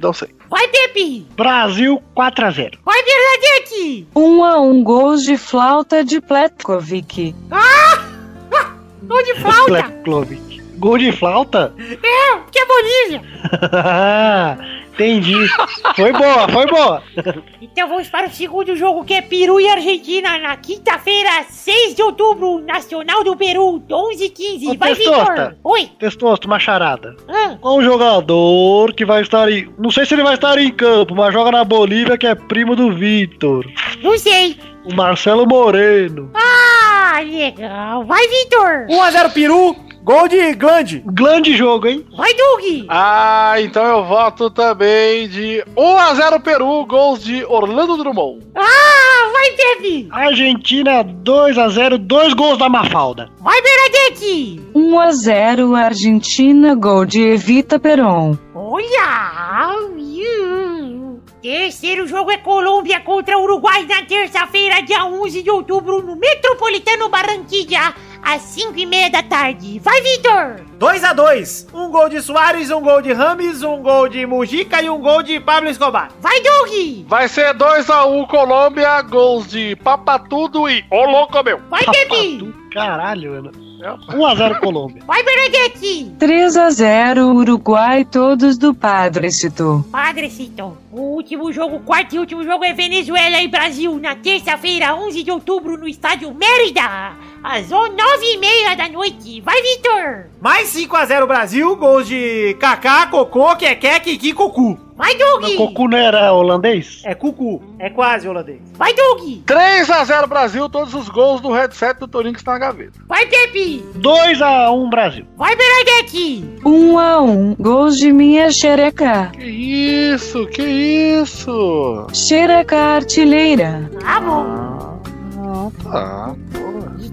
Não sei. Vai, Pepe! Brasil 4x0. Vai, Bernadette! Um a um gols de flauta de Pletkovic. Gol de flauta! Pletkovic. Gol de flauta? É, porque é Bolívia! Entendi. Foi boa, foi boa. Então vamos para o segundo jogo, que é Peru e Argentina, na quinta-feira, 6 de outubro, Nacional do Peru, 11 h 15 Ô, Vai, Testosta. Vitor! Oi! Testosto, uma charada. Ah, Qual um jogador que vai estar em. Não sei se ele vai estar em campo, mas joga na Bolívia, que é primo do Vitor. não sei! O Marcelo Moreno. Ah, legal! Vai, Vitor! 1x0 Peru, Gol de Glande. Grande jogo, hein? Vai, Doug! Ah, então eu voto também de 1x0 Peru, gols de Orlando Drummond. Ah, vai, Pepe! Argentina 2x0, dois gols da Mafalda. Vai, Bernadette! 1 a 0 Argentina, gol de Evita Peron. Olha! Hum. Terceiro jogo é Colômbia contra Uruguai na terça-feira, dia 11 de outubro, no Metropolitano Barranquilla, às 5 e meia da tarde. Vai, Vitor! 2 a 2 Um gol de Soares, um gol de Rames, um gol de Mujica e um gol de Pablo Escobar. Vai, Doug! Vai ser 2x1 Colômbia, gols de Papatudo e Ô louco meu. Vai! Papato, Caralho, mano. 1x0 Colômbia. Vai, Bernadette! 3 a 0 Uruguai, todos do Padrecito. Padrecito, o último jogo, quarto e último jogo é Venezuela e Brasil, na terça-feira, 11 de outubro, no estádio Mérida, às 9 e meia da noite. Vai, Vitor! Mais 5 a 0 Brasil, gols de Kaká, Cocô, Keké, Kiki, Cucu. Vai, Doug! O Cocu não era holandês? É Cucu, é quase holandês. Vai, Doug! 3x0 Brasil, todos os gols do headset do Torinho que está na gaveta. Vai, Pepe! 2x1 Brasil. Vai, Bernadette! 1 a 1 gols de minha xereca. Que isso, que isso? Xereca artilheira. Tá bom. Tá.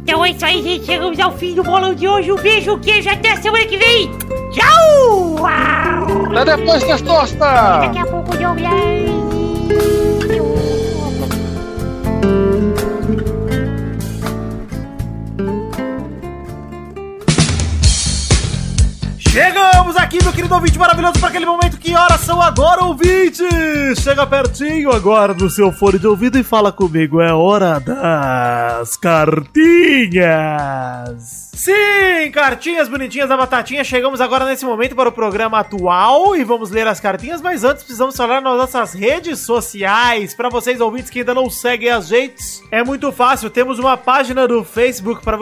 Então é isso aí, gente. Chegamos ao fim do bolão de hoje. Um beijo, queijo. Até semana que vem. Tchau! Até depois, Testosta! Daqui a pouco, Douglas. Chegamos aqui, meu querido ouvinte maravilhoso, para aquele momento. Que horas são agora, ouvinte? Chega pertinho agora do seu fone de ouvido e fala comigo. É hora das cartinhas. Sim, cartinhas bonitinhas da Batatinha. Chegamos agora nesse momento para o programa atual e vamos ler as cartinhas, mas antes precisamos falar nas nossas redes sociais. Para vocês ouvintes que ainda não seguem as redes, é muito fácil. Temos uma página do Facebook para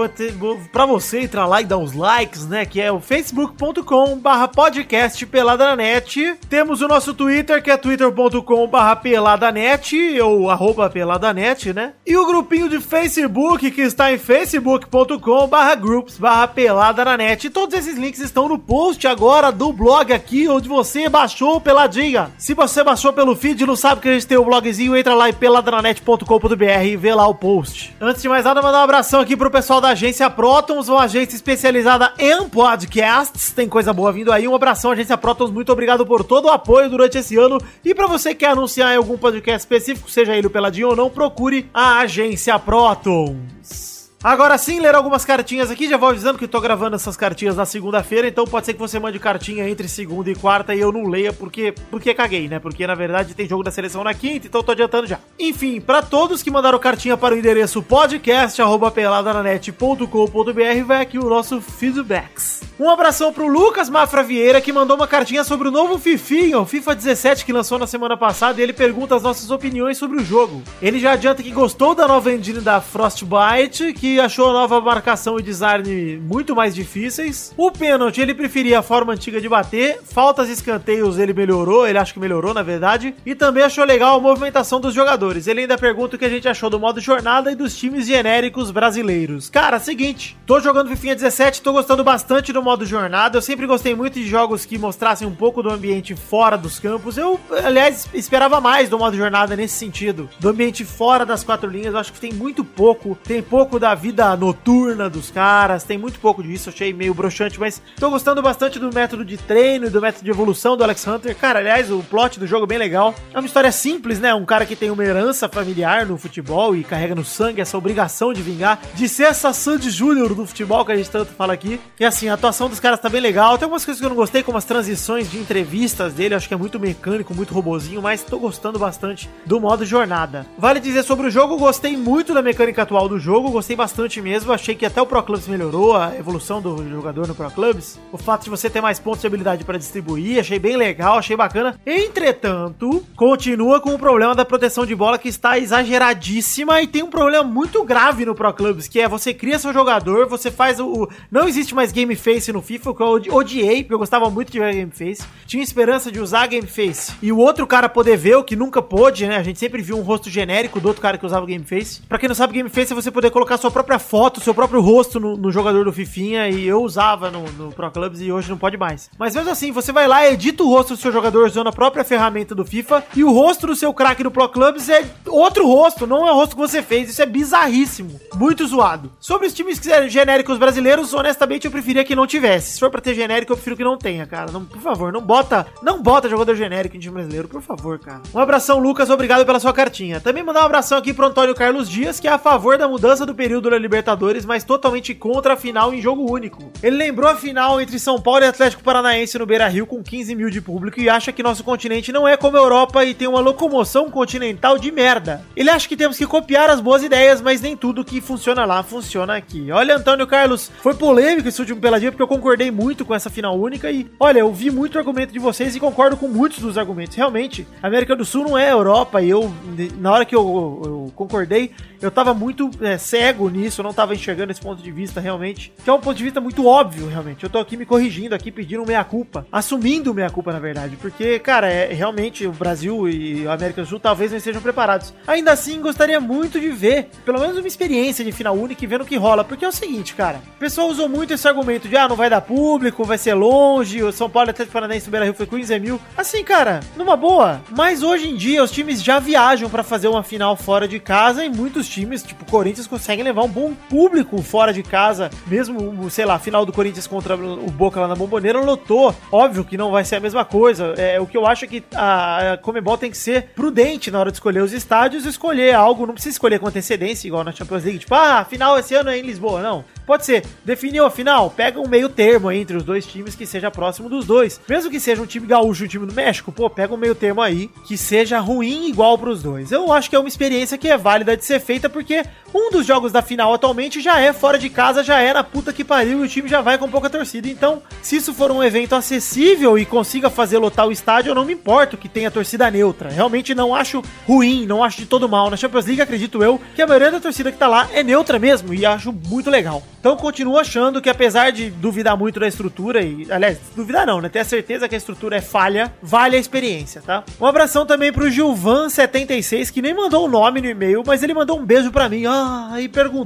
você, entrar lá e dar uns likes, né? Que é o facebook.com/barra podcast peladanet. Temos o nosso Twitter, que é twitter.com/barra peladanet ou arroba peladanet, né? E o grupinho de Facebook que está em facebook.com/barra groups barra pelada na net. E todos esses links estão no post agora do blog aqui, onde você baixou o Peladinha. Se você baixou pelo feed e não sabe que a gente tem o blogzinho, entra lá em peladranet.com.br e vê lá o post. Antes de mais nada, mandar um abração aqui pro pessoal da agência Protons, uma agência especializada em podcasts. Tem coisa boa vindo aí. Um abração, agência Protons. Muito obrigado por todo o apoio durante esse ano. E para você que quer anunciar em algum podcast específico, seja ele o Peladinho ou não, procure a agência Protons. Agora sim, ler algumas cartinhas aqui. Já vou avisando que eu tô gravando essas cartinhas na segunda-feira, então pode ser que você mande cartinha entre segunda e quarta e eu não leia porque porque caguei, né? Porque na verdade tem jogo da seleção na quinta, então tô adiantando já. Enfim, para todos que mandaram cartinha para o endereço podcast@peladananet.com.br vai aqui o nosso feedbacks. Um abração pro Lucas Mafra Vieira que mandou uma cartinha sobre o novo Fifinho, FIFA 17 que lançou na semana passada, e ele pergunta as nossas opiniões sobre o jogo. Ele já adianta que gostou da nova engine da Frostbite, que achou a nova marcação e design muito mais difíceis. O pênalti, ele preferia a forma antiga de bater. Faltas e escanteios, ele melhorou, ele acha que melhorou, na verdade. E também achou legal a movimentação dos jogadores. Ele ainda pergunta o que a gente achou do modo jornada e dos times genéricos brasileiros. Cara, seguinte, tô jogando FIFA 17, tô gostando bastante do modo jornada. Eu sempre gostei muito de jogos que mostrassem um pouco do ambiente fora dos campos. Eu, aliás, esperava mais do modo jornada nesse sentido. Do ambiente fora das quatro linhas, eu acho que tem muito pouco. Tem pouco da vida noturna dos caras, tem muito pouco disso. Achei meio broxante, mas tô gostando bastante do método de treino e do método de evolução do Alex Hunter. Cara, aliás, o plot do jogo é bem legal. É uma história simples, né? Um cara que tem uma herança familiar no futebol e carrega no sangue essa obrigação de vingar, de ser essa Sandy Júnior do futebol que a gente tanto fala aqui. E assim, a atuação dos caras tá bem legal. Tem algumas coisas que eu não gostei, como as transições de entrevistas dele. Acho que é muito mecânico, muito robozinho, mas tô gostando bastante do modo jornada. Vale dizer sobre o jogo, gostei muito da mecânica atual do jogo, gostei bastante mesmo. Achei que até o Pro Clubs melhorou a evolução do jogador no Pro Clubs. O fato de você ter mais pontos de habilidade para distribuir, achei bem legal, achei bacana. Entretanto, continua com o problema da proteção de bola que está exageradíssima e tem um problema muito grave no Pro Clubs, que é você cria seu jogador, você faz o. não existe mais Game Face no FIFA, que eu odi- odiei, porque eu gostava muito de ver Game Face. Tinha esperança de usar Game Face e o outro cara poder ver, o que nunca pôde, né? A gente sempre viu um rosto genérico do outro cara que usava Game Face. Pra quem não sabe, Game Face é você poder colocar sua própria foto, seu próprio rosto no, no jogador do Fifinha e eu usava no, no Pro Clubs e hoje não pode mais. Mas mesmo assim, você vai lá, edita o rosto do seu jogador usando a própria ferramenta do FIFA e o rosto do seu craque no Pro Clubs é outro rosto, não é o rosto que você fez. Isso é bizarríssimo. Muito zoado. Sobre os times genéricos brasileiros, honestamente eu preferia que não tivesse. Se for pra ter genérico, eu prefiro que não tenha, cara. Não, por favor, não bota, não bota jogador genérico em time brasileiro, por favor, cara. Um abração, Lucas, obrigado pela sua cartinha. Também mandar um abração aqui pro Antônio Carlos Dias, que é a favor da mudança do período da Libertadores, mas totalmente contra a final em jogo único. Ele lembrou a final entre São Paulo e Atlético Paranaense no Beira-Rio com 15 mil de público e acha que nosso continente não é como a Europa e tem uma locomoção continental de merda. Ele acha que temos que copiar as boas ideias, mas nem tudo que funciona lá funciona aqui. Olha, Antônio Carlos, foi polêmico esse último peladinho porque eu concordei muito com essa final única e, olha, eu vi muito argumento de vocês e concordo com muitos dos argumentos. Realmente, a América do Sul não é Europa e eu, na hora que eu, eu, eu concordei, eu tava muito é, cego nisso, eu não tava enxergando esse ponto de vista realmente, que é um ponto de vista muito óbvio, realmente. Eu tô aqui me corrigindo, aqui pedindo meia-culpa, assumindo meia-culpa, na verdade, porque, cara, é realmente o Brasil e a América do Sul talvez não estejam preparados. Ainda assim, gostaria muito de ver, pelo menos uma experiência de final única e vendo o que rola, porque é o seguinte, cara, o pessoal usou muito esse argumento de, ah, não vai dar público, vai ser longe, o São Paulo de Paranaense Beira-Rio foi 15 mil. Assim, cara, numa boa, mas hoje em dia os times já viajam para fazer uma final fora de casa e muitos times, tipo Corinthians, conseguem levar um bom público fora de casa, mesmo, sei lá, final do Corinthians contra o Boca lá na Bomboneira lotou. Óbvio que não vai ser a mesma coisa. É, o que eu acho é que a Comebol tem que ser prudente na hora de escolher os estádios, escolher algo, não precisa escolher com antecedência, igual na Champions League, tipo, ah, final esse ano é em Lisboa, não. Pode ser, definiu a final, pega um meio termo aí entre os dois times que seja próximo dos dois. Mesmo que seja um time gaúcho e um time do México, pô, pega um meio termo aí que seja ruim igual pros dois. Eu acho que é uma experiência que é válida de ser feita porque um dos jogos da final atualmente já é fora de casa, já é na puta que pariu e o time já vai com pouca torcida. Então, se isso for um evento acessível e consiga fazer lotar o estádio, eu não me importo que tenha torcida neutra. Realmente não acho ruim, não acho de todo mal. Na Champions League, acredito eu, que a maioria da torcida que tá lá é neutra mesmo e acho muito legal. Então continuo achando que apesar de duvidar muito da estrutura, e aliás, duvidar não, né? Ter a certeza que a estrutura é falha, vale a experiência, tá? Um abração também pro Gilvan76, que nem mandou o um nome no e-mail, mas ele mandou um beijo para mim. Ah, e perguntou: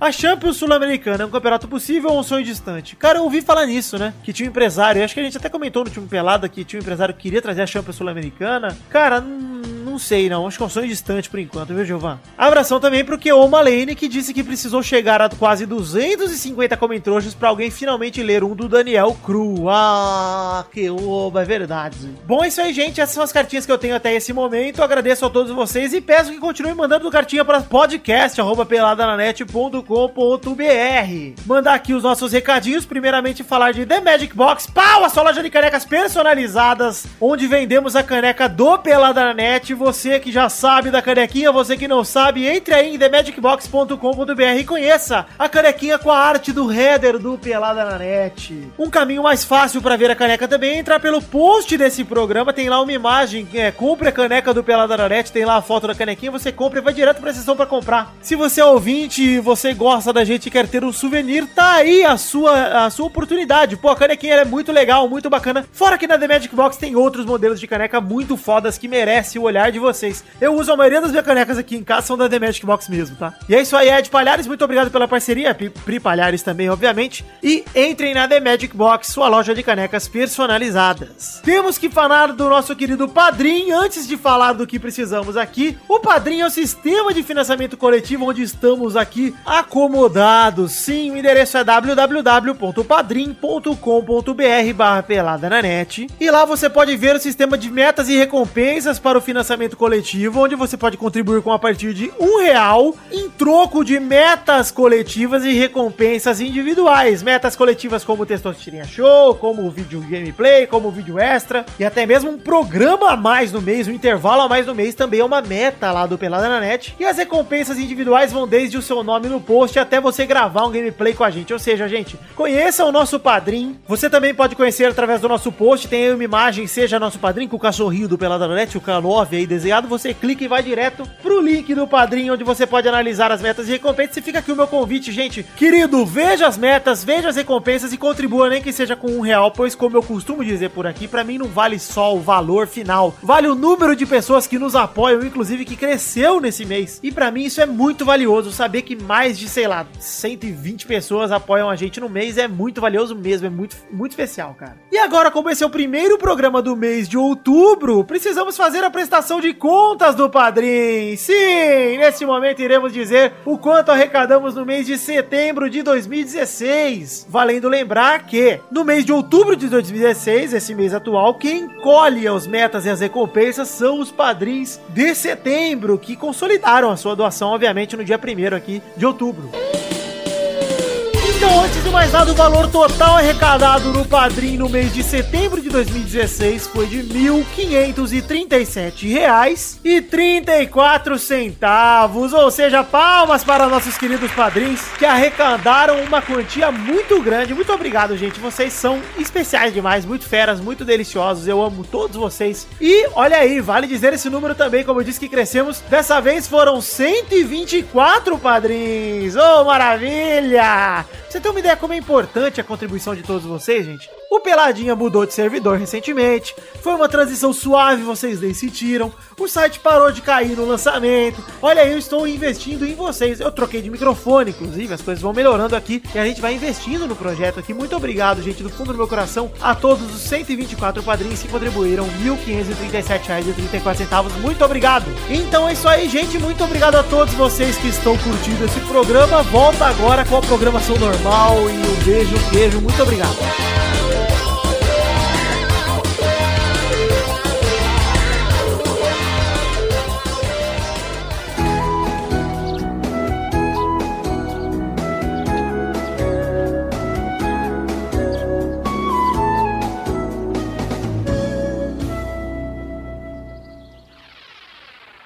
A Champions Sul-Americana é um campeonato possível ou um sonho distante? Cara, eu ouvi falar nisso, né? Que tinha um empresário, acho que a gente até comentou no time Pelada que tinha um empresário que queria trazer a Champions Sul-Americana. Cara, não, não sei não, acho que é um sonho distante por enquanto, viu, Gilvan? Abração também pro Keoma Lane, que disse que precisou chegar a quase 200 250 comentários para alguém finalmente ler um do Daniel Cru. Ah, que oba, é verdade. Bom, é isso aí, gente. Essas são as cartinhas que eu tenho até esse momento. agradeço a todos vocês e peço que continuem mandando cartinha para podcast@peladananet.com.br. Mandar aqui os nossos recadinhos. Primeiramente, falar de The Magic Box, pau, a sua loja de canecas personalizadas, onde vendemos a caneca do Peladananet. Você que já sabe da canequinha, você que não sabe, entre aí em themagicbox.com.br e conheça a canequinha com a arte do header do Pelada na Net. Um caminho mais fácil para ver a caneca também é entrar pelo post desse programa, tem lá uma imagem, é, compre a caneca do Pelada na Net, tem lá a foto da canequinha, você compra e vai direto pra sessão para comprar. Se você é ouvinte e você gosta da gente e quer ter um souvenir, tá aí a sua, a sua oportunidade. Pô, a canequinha é muito legal, muito bacana. Fora que na The Magic Box tem outros modelos de caneca muito fodas que merecem o olhar de vocês. Eu uso a maioria das minhas canecas aqui em casa, são da The Magic Box mesmo, tá? E é isso aí, Ed Palhares, muito obrigado pela parceria, Pri Palhares também, obviamente. E entrem na The Magic Box, sua loja de canecas personalizadas. Temos que falar do nosso querido Padrim antes de falar do que precisamos aqui. O Padrim é o sistema de financiamento coletivo onde estamos aqui acomodados. Sim, o endereço é www.padrim.com.br barra pelada na net. E lá você pode ver o sistema de metas e recompensas para o financiamento coletivo, onde você pode contribuir com a partir de um real em troco de metas coletivas e recompensas recompensas individuais, metas coletivas como o Testosterinha Show, como o vídeo gameplay, como o vídeo extra e até mesmo um programa a mais no mês, um intervalo a mais no mês também é uma meta lá do Pelada na Net. E as recompensas individuais vão desde o seu nome no post até você gravar um gameplay com a gente. Ou seja, gente, conheça o nosso padrinho. Você também pode conhecer através do nosso post, tem aí uma imagem, seja nosso padrinho com o cachorrinho do Pelada na Net, o K9 aí desenhado, você clica e vai direto pro link do padrinho, onde você pode analisar as metas e recompensas. E fica aqui o meu convite, gente. Querido, veja as metas, veja as recompensas e contribua, nem que seja com um real, pois, como eu costumo dizer por aqui, pra mim não vale só o valor final, vale o número de pessoas que nos apoiam, inclusive que cresceu nesse mês. E pra mim isso é muito valioso, saber que mais de, sei lá, 120 pessoas apoiam a gente no mês é muito valioso mesmo, é muito, muito especial, cara. E agora, como esse é o primeiro programa do mês de outubro, precisamos fazer a prestação de contas do padrinho. Sim, neste momento iremos dizer o quanto arrecadamos no mês de setembro de 2016. Valendo lembrar que no mês de outubro de 2016, esse mês atual, quem colhe as metas e as recompensas são os padrinhos de setembro, que consolidaram a sua doação, obviamente, no dia 1 aqui de outubro. Então, antes de mais nada, o valor total arrecadado no Padrim no mês de setembro de 2016 foi de R$ 1.537,34, ou seja, palmas para nossos queridos padrinhos que arrecadaram uma quantia muito grande. Muito obrigado, gente. Vocês são especiais demais, muito feras, muito deliciosos. Eu amo todos vocês. E olha aí, vale dizer esse número também, como eu disse que crescemos. Dessa vez foram 124 padrinhos. Oh, maravilha! Você tem uma ideia como é importante a contribuição de todos vocês, gente? O Peladinha mudou de servidor recentemente, foi uma transição suave, vocês nem sentiram. O site parou de cair no lançamento. Olha eu estou investindo em vocês. Eu troquei de microfone, inclusive, as coisas vão melhorando aqui e a gente vai investindo no projeto aqui. Muito obrigado, gente, do fundo do meu coração, a todos os 124 padrinhos que contribuíram R$ 1.537,34. Muito obrigado. Então é isso aí, gente. Muito obrigado a todos vocês que estão curtindo esse programa. Volta agora com a programação normal e um beijo, beijo. Muito obrigado.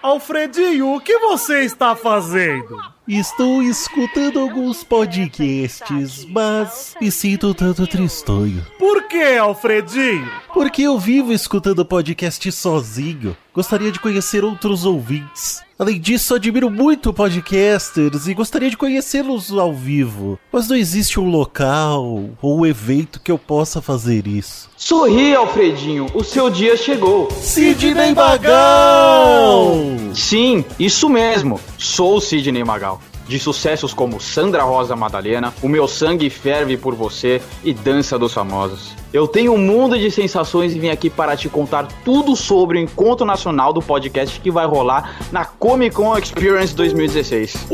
Alfredinho, o que você está fazendo? Estou escutando alguns podcasts, mas me sinto tanto tristonho. Por que, Alfredinho? Porque eu vivo escutando podcast sozinho. Gostaria de conhecer outros ouvintes. Além disso, admiro muito podcasters e gostaria de conhecê-los ao vivo. Mas não existe um local ou um evento que eu possa fazer isso. Sorri, Alfredinho, o seu dia chegou. Sidney Magal! Sim, isso mesmo. Sou o Sidney Magal. De sucessos como Sandra Rosa Madalena, O Meu Sangue Ferve por Você e Dança dos Famosos. Eu tenho um mundo de sensações e vim aqui para te contar tudo sobre o encontro nacional do podcast que vai rolar na Comic Con Experience 2016.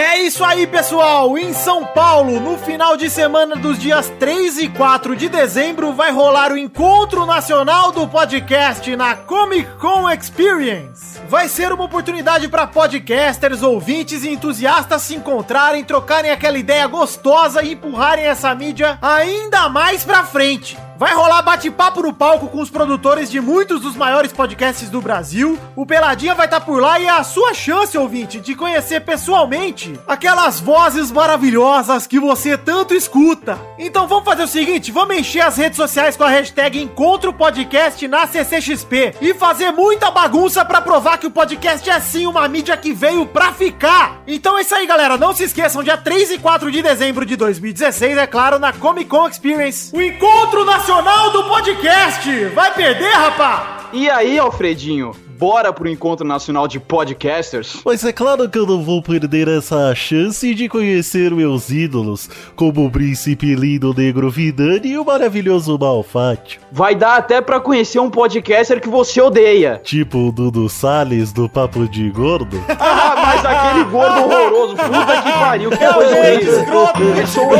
É isso aí, pessoal! Em São Paulo, no final de semana dos dias 3 e 4 de dezembro, vai rolar o Encontro Nacional do Podcast na Comic Con Experience. Vai ser uma oportunidade para podcasters, ouvintes e entusiastas se encontrarem, trocarem aquela ideia gostosa e empurrarem essa mídia ainda mais pra frente. Vai rolar bate-papo no palco com os produtores de muitos dos maiores podcasts do Brasil. O Peladinha vai estar por lá e é a sua chance, ouvinte, de conhecer pessoalmente aquelas vozes maravilhosas que você tanto escuta. Então vamos fazer o seguinte, vamos encher as redes sociais com a hashtag Encontro Podcast na CCXP e fazer muita bagunça pra provar que o podcast é sim uma mídia que veio pra ficar. Então é isso aí, galera. Não se esqueçam, dia 3 e 4 de dezembro de 2016, é claro, na Comic Con Experience, o Encontro Nacional do Podcast. Vai perder, rapá? E aí, Alfredinho, bora pro Encontro Nacional de Podcasters? Mas é claro que eu não vou perder essa chance de conhecer meus ídolos, como o príncipe lindo negro Vidani e o maravilhoso Malfátio. Vai dar até pra conhecer um podcaster que você odeia. Tipo o Dudu Salles do Papo de Gordo. Ah, mas aquele gordo horroroso, puta que pariu, que coisa horrível. escroto, Eu sou o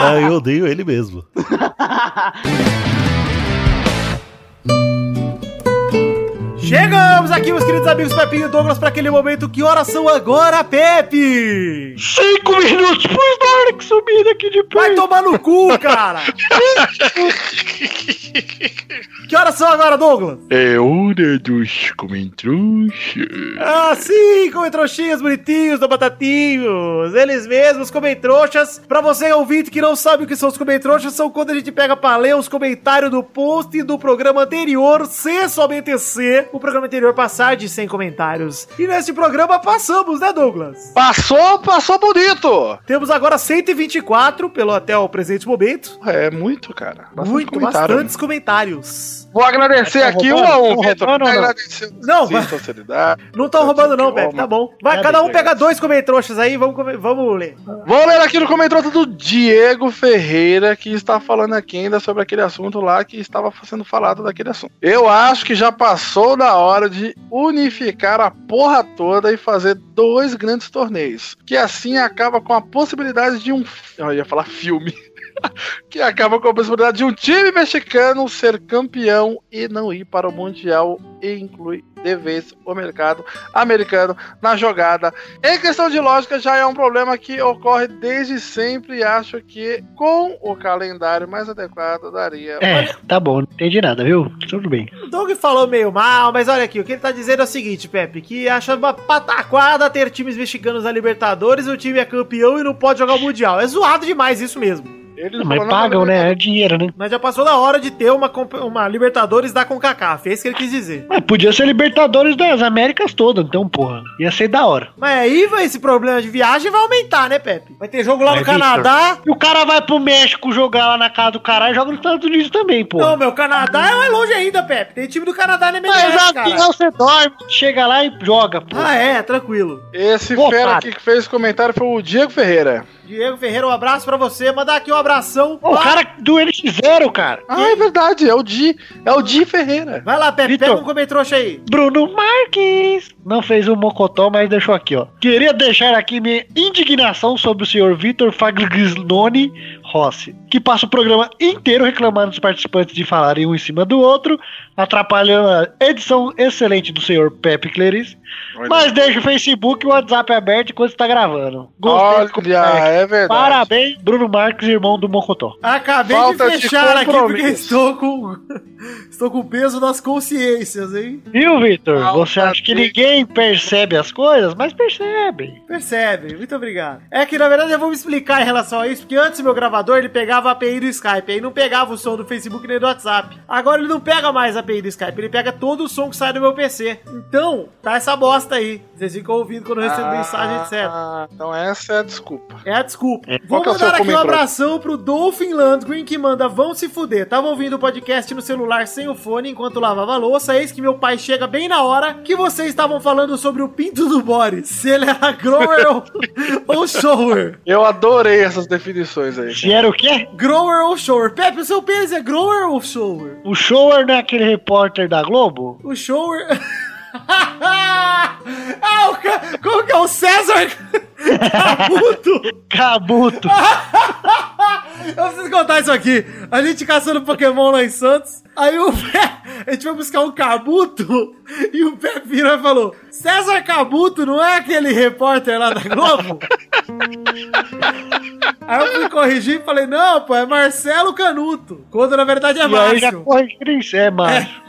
ah, eu odeio ele mesmo. Chegamos aqui, meus queridos amigos Pepinho e Douglas, para aquele momento. Que horas são agora, Pepe? Cinco minutos pros Dark subir daqui de pé. Vai tomar no cu, cara! que horas são agora, Douglas? É hora dos comentrouxas. Ah, sim, comentrouxinhas bonitinhos do Batatinhos. Eles mesmos, comentrouxas. Pra você ouvinte que não sabe o que são os comentrouxas, são quando a gente pega pra ler os comentários do post do programa anterior, se somente se o programa anterior passar de 100 comentários. E neste programa passamos, né, Douglas? Passou, passou bonito. Temos agora 124 pelo até o presente momento. É muito, cara. Bastante Muito, comentário. bastantes comentários. Vou agradecer Tá aqui um a um, Tá Vitor. não? Agradecer Não, sinceridade. Não estão roubando não, Pepe, tá bom. Vai, É, cada um pega dois comentrouxas aí, vamos, come- vamos ler. Vou ler aqui no comentário do Diego Ferreira, que está falando aqui ainda sobre aquele assunto lá que estava sendo falado daquele assunto. Eu acho que já passou da hora de unificar a porra toda e fazer dois grandes torneios. Que assim acaba com a possibilidade de um. Eu ia falar filme. que acaba com a possibilidade de um time mexicano ser campeão e não ir para o Mundial e inclui de vez o mercado americano na jogada. Em questão de lógica, já é um problema que ocorre desde sempre e acho que com o calendário mais adequado daria. É, tá bom, não entendi nada, viu? Tudo bem. O Doug falou meio mal, mas olha aqui, o que ele tá dizendo é o seguinte, Pepe, que acha uma pataquada ter times mexicanos na Libertadores, o time é campeão e não pode jogar o Mundial. É zoado demais isso mesmo. Eles Mas falam, pagam, não, né? É dinheiro, né? Mas já passou da hora de ter uma, uma Libertadores da CONCACAF, é isso que ele quis dizer. Mas podia ser Libertadores das Américas todas, então, porra. Ia ser da hora. Mas aí vai, esse problema de viagem vai aumentar, né, Pepe? Vai ter jogo lá Mas, no Canadá. E o cara vai pro México jogar lá na casa do caralho e joga nos Estados Unidos também, porra. Não, meu, Canadá é mais longe ainda, Pepe. Tem time do Canadá na Mas MLS, avião cara. você dorme, chega lá e joga, porra. Ah, é, tranquilo. Esse Pô, fera cara. aqui que fez o comentário foi o Diego Ferreira. Diego Ferreira, um abraço pra você. Mandar aqui um abração. Ô, o cara do NX0, cara. Ah, é verdade, é o Di, é o Di Ferreira. Vai lá, Pepe, Vitor. pega um comentrouxa aí. Bruno Marques. Não fez o mocotó, mas deixou aqui, ó. Queria deixar aqui minha indignação sobre o senhor Vitor Faglignoni Rossi, que passa o programa inteiro reclamando dos participantes de falarem um em cima do outro, atrapalhando a edição excelente do senhor Pepe Clarice, mas deixa o Facebook e o WhatsApp aberto enquanto está gravando. Gostei. Olha, é verdade. Parabéns, Bruno Marques, irmão do Mocotó. Acabei Falta de de fechar aqui porque estou com estou com o peso das consciências, hein? Viu, Vitor? Você acha que de- ninguém percebe as coisas, mas percebe. Percebe, muito obrigado. É que na verdade eu vou me explicar em relação a isso, porque antes meu gravador ele pegava a API do Skype, aí não pegava o som do Facebook nem do WhatsApp. Agora ele não pega mais a API do Skype, ele pega todo o som que sai do meu PC. Então, tá essa bosta aí. Vocês ficam ouvindo quando eu recebo mensagem, etc. Ah, então essa é a desculpa. É a desculpa. É. Vou é mandar seu aqui um abração pro Dolphin Landgreen que manda vão se fuder. Tava ouvindo o podcast no celular sem o fone enquanto lavava a louça. Eis que meu pai chega bem na hora que vocês estavam falando sobre o pinto do Boris. Se ele era grower ou, ou shower. Eu adorei essas definições aí. Se era o quê? Grower ou shower. Pepe, o seu pênis é grower ou shower? O shower não é aquele repórter da Globo? O shower. ah, o ca... Como que é o César? Caputo. Cabuto. Eu preciso contar isso aqui. A gente caçando Pokémon lá em Santos. Aí o Pé, a gente foi buscar um Cabuto e o Pé virou e falou: César Cabuto não é aquele repórter lá da Globo? aí eu fui corrigir e falei: Não, pô, é Marcelo Canuto. Quando na verdade é e aí já Márcio. corrigiram isso, é, macho.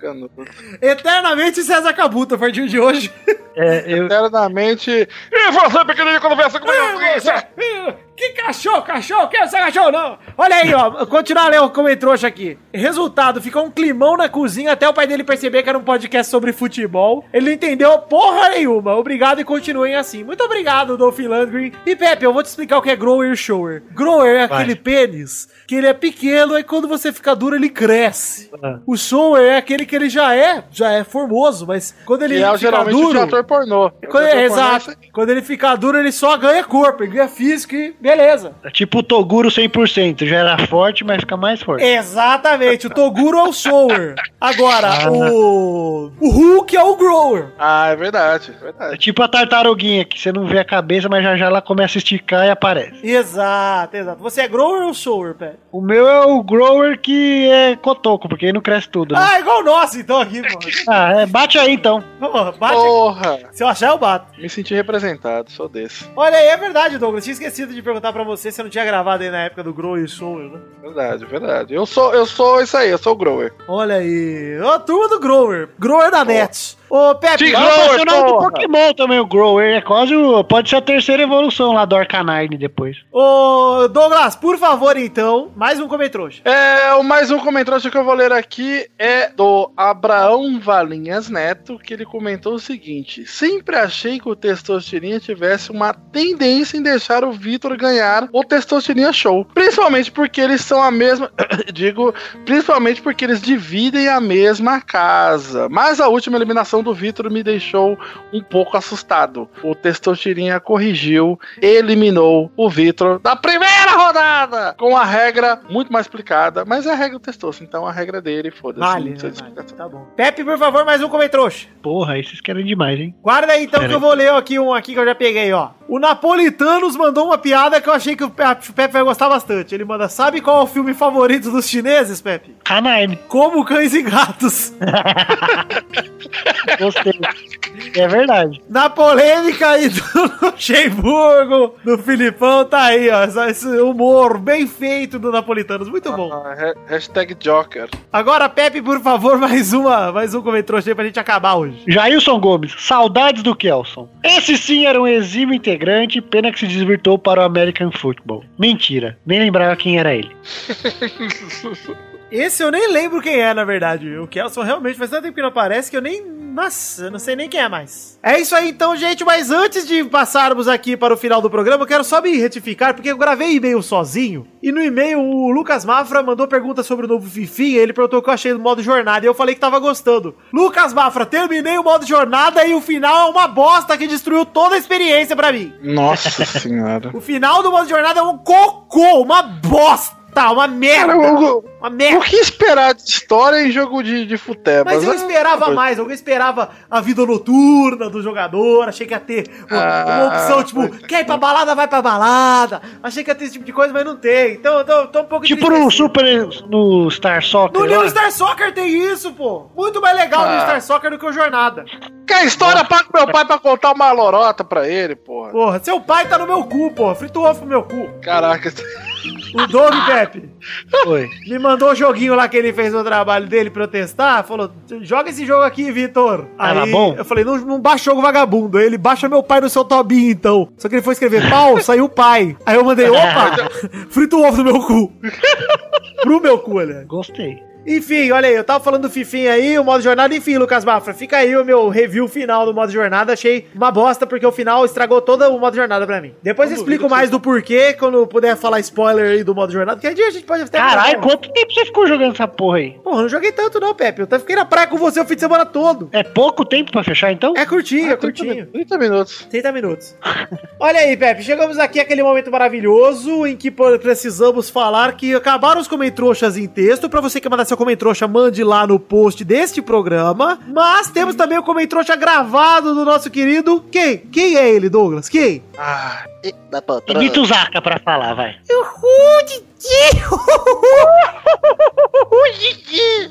Canuto. Eternamente César Cabuto a partir de hoje. É, eu, Eternamente. E você, pequenininho, conversa com a Que cachorro, cachorro, que esse cachorro não? Olha aí, ó, continuar a ler o comentrouxa aqui. Resultado, ficou um climão na cozinha até o pai dele perceber que era um podcast sobre futebol. Ele não entendeu porra nenhuma. Obrigado e continuem assim. Muito obrigado, Dolphin Landgreen. E Pepe, eu vou te explicar o que é grower shower. Grower é Vai. aquele pênis que ele é pequeno e quando você fica duro ele cresce. Ah. O shower é aquele que ele já é, já é formoso, mas quando ele E é fica o duro... ator pornô. Quando- O ator pornô é exato. Quando ele fica duro, ele só ganha corpo, ele ganha físico e Beleza. É tipo o Toguro 100%, já era forte, mas fica mais forte. Exatamente, o Toguro é o shower. Agora, o. O Hulk é o grower. Ah, é verdade, é É verdade. tipo a tartaruguinha, que você não vê a cabeça, mas já já ela começa a esticar e aparece. Exato, exato. Você é grower ou shower, Pé? O meu é o grower que é cotoco, porque aí não cresce tudo, né? Ah, igual o nosso, então, aqui, pô. Ah, é, bate aí então. Pô, bate. Porra! Se eu achar, eu bato. Me senti representado, sou desse. Olha aí, é verdade, Douglas. Tinha esquecido de perguntar pra você se eu não tinha gravado aí na época do grower e shower, né? Verdade, verdade. Eu sou, eu sou isso aí, eu sou o grower. Olha aí. Ó, a turma do grower. Grower da net. Ô, Pepe, Sim, É o Grower, personagem do porra. Pokémon também, o Grower. É quase o. Pode ser a terceira evolução lá do Arcanine depois. ô, Douglas, por favor, então, mais um comentrouxa. É, o mais um comentário que eu vou ler aqui é do Abraão Valinhas Neto, que ele comentou o seguinte: Sempre achei que o Testosterinha tivesse uma tendência em deixar o Vitor ganhar o Testosterinha Show. Principalmente porque eles são a mesma. digo, principalmente porque eles dividem a mesma casa. Mas a última eliminação do Vitor me deixou um pouco assustado. O Testosterinha corrigiu, eliminou o Vitor da primeira rodada com a regra muito mais explicada, mas é a regra do Testoso, então a regra dele, foda-se. Vale, né, vale. Tá bom. Pepe, por favor, mais um comentrouxa. Porra, vocês querem demais, hein? Guarda aí então Pera que eu aí. vou ler aqui um aqui que eu já peguei, ó. O Napolitanos mandou uma piada que eu achei que o Pepe, vai gostar bastante. Ele manda: Sabe qual é o filme favorito dos chineses, Pepe? Canine. Como Cães e Gatos. Gostei. é verdade. Na polêmica aí do Luxemburgo, do Filipão, tá aí, ó. Esse humor bem feito do Napolitanos. Muito bom. Ah, ha- hashtag Joker. Agora, Pepe, por favor, mais uma, mais um comentário aí pra gente acabar hoje. Jailson Gomes, saudades do Kelson. Esse sim era um exímio integrante, pena que se desvirtou para o American Football. Mentira, nem lembrava quem era ele. Esse eu nem lembro quem é, na verdade. O Kelson realmente faz tanto tempo que não aparece que eu nem. Nossa, eu não sei nem quem é mais. É isso aí então, gente. Mas antes de passarmos aqui para o final do programa, eu quero só me retificar, porque eu gravei e-mail sozinho. E no e-mail o Lucas Mafra mandou pergunta sobre o novo Fifi. E ele perguntou o que eu achei do modo jornada. E eu falei que tava gostando. Lucas Mafra, terminei o modo jornada e o final é uma bosta que destruiu toda a experiência pra mim. Nossa senhora. O final do modo jornada é um cocô, uma bosta, uma merda. Cara, o, Uma merda. o que esperar de história em jogo de, de futebol? Mas eu esperava mais, eu esperava a vida noturna do jogador, achei que ia ter uma, uma opção, tipo, quer ir pra balada, vai pra balada. Achei que ia ter esse tipo de coisa, mas não tem. Então eu tô, tô um pouco Tipo no. Super. no Star Soccer. No New lá. Star Soccer tem isso, pô. Muito mais legal no Ah. Star Soccer do que o Jornada. Que a história paga meu pai pra contar uma lorota pra ele, porra. Porra, seu pai tá no meu cu, porra. Frito ovo pro meu cu. Caraca. O Doug Pepe Foi. me mandou o joguinho lá que ele fez no trabalho dele pra eu testar. Falou: joga esse jogo aqui, Vitor. Tava bom? Eu falei: não, não baixa o jogo vagabundo. Aí ele baixa meu pai no seu Tobinho, então. Só que ele foi escrever pau, saiu pai. Aí eu mandei: opa, frito ovo no meu cu. Pro meu cu, aliás. Gostei. Enfim, olha aí, eu tava falando do Fifinha aí, o modo jornada, enfim, Lucas Mafra, fica aí o meu review final do modo jornada, achei uma bosta, porque o final estragou todo o modo jornada pra mim. Depois eu explico mais do porquê, quando puder falar spoiler aí do modo jornada, que a dia a gente pode até... Caralho, quanto tempo você ficou jogando essa porra aí? Porra, eu não joguei tanto não, Pepe, eu até fiquei na praia com você o fim de semana todo. É pouco tempo pra fechar então? É curtinho, é 30 curtinho. min- 30 minutos. 30 minutos. Olha aí, Pepe, chegamos aqui àquele momento maravilhoso em que pô, precisamos falar que acabaram os comentrouxas em texto. Pra você que mandar seu comentrouxa, mande lá no post deste programa. Mas temos também o comentrouxa gravado do nosso querido. Quem? Quem é ele, Douglas? Quem? Ah, Imita o Zaka pra falar, vai.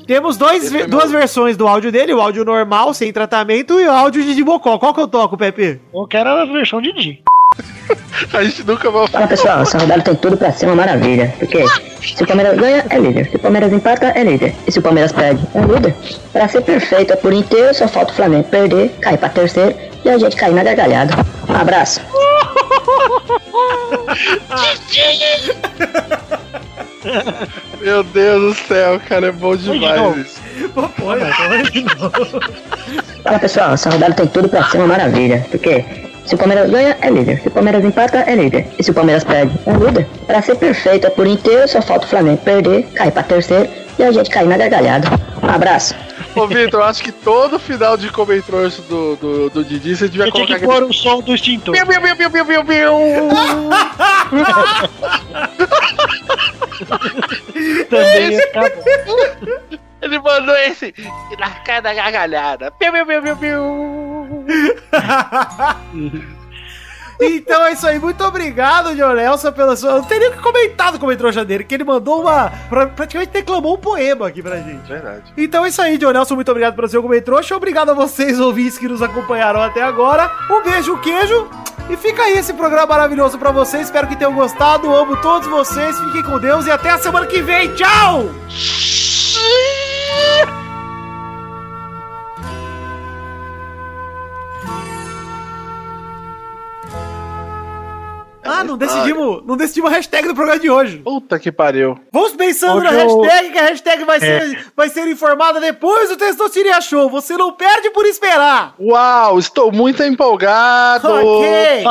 Temos dois, ve- duas versões do áudio dele: o áudio normal, sem tratamento, e o áudio de Dibocó. Qual que eu toco, Pepe? Eu quero a versão de Di. a gente nunca vai Fala pessoal, essa rodada tem tudo pra ser uma maravilha. Porque se o Palmeiras ganha, é líder. Se o Palmeiras empata, é líder. E se o Palmeiras perde, é líder. Pra ser perfeito por inteiro, só falta o Flamengo perder, cair pra terceiro e a gente cair na gargalhada. Um abraço. Meu Deus do céu, cara, é bom demais isso. Pô, de novo. Fala pessoal, essa rodada tem tudo pra ser uma maravilha. Porque se o Palmeiras ganha, é líder. Se o Palmeiras empata, é líder. E se o Palmeiras perde, é líder. Pra ser perfeito por inteiro, só falta o Flamengo perder, cair pra terceiro e a gente cair na gargalhada. Um abraço. Ô, Vitor, eu acho que todo final de comentrouxa do, do, do Didi, você devia Você tinha colocar que pôr o som do extintor. Piu, piu, piu, piu, piu, piu, piu. Também ficar bom. Ele mandou esse na cara da gargalhada. Piu, piu, piu, piu, piu. Então é isso aí, muito obrigado, John Nelson, pela sua. Eu não teria que comentar no comentário dele, que ele mandou uma. pra- praticamente declamou um poema aqui pra gente. Verdade. Então é isso aí, John Nelson, muito obrigado pelo seu comentário. Obrigado a vocês, ouvintes, que nos acompanharam até agora. Um beijo, um queijo. E fica aí esse programa maravilhoso pra vocês. Espero que tenham gostado. Amo todos vocês. Fiquem com Deus e até a semana que vem. Tchau! Ah, não decidimos, não decidimos a hashtag do programa de hoje. Puta que pariu. Vamos pensando na Hoje eu- hashtag, que a hashtag vai ser, vai ser informada depois do Testosterinha Show. Você não perde por esperar. Uau, estou muito empolgado. Ok.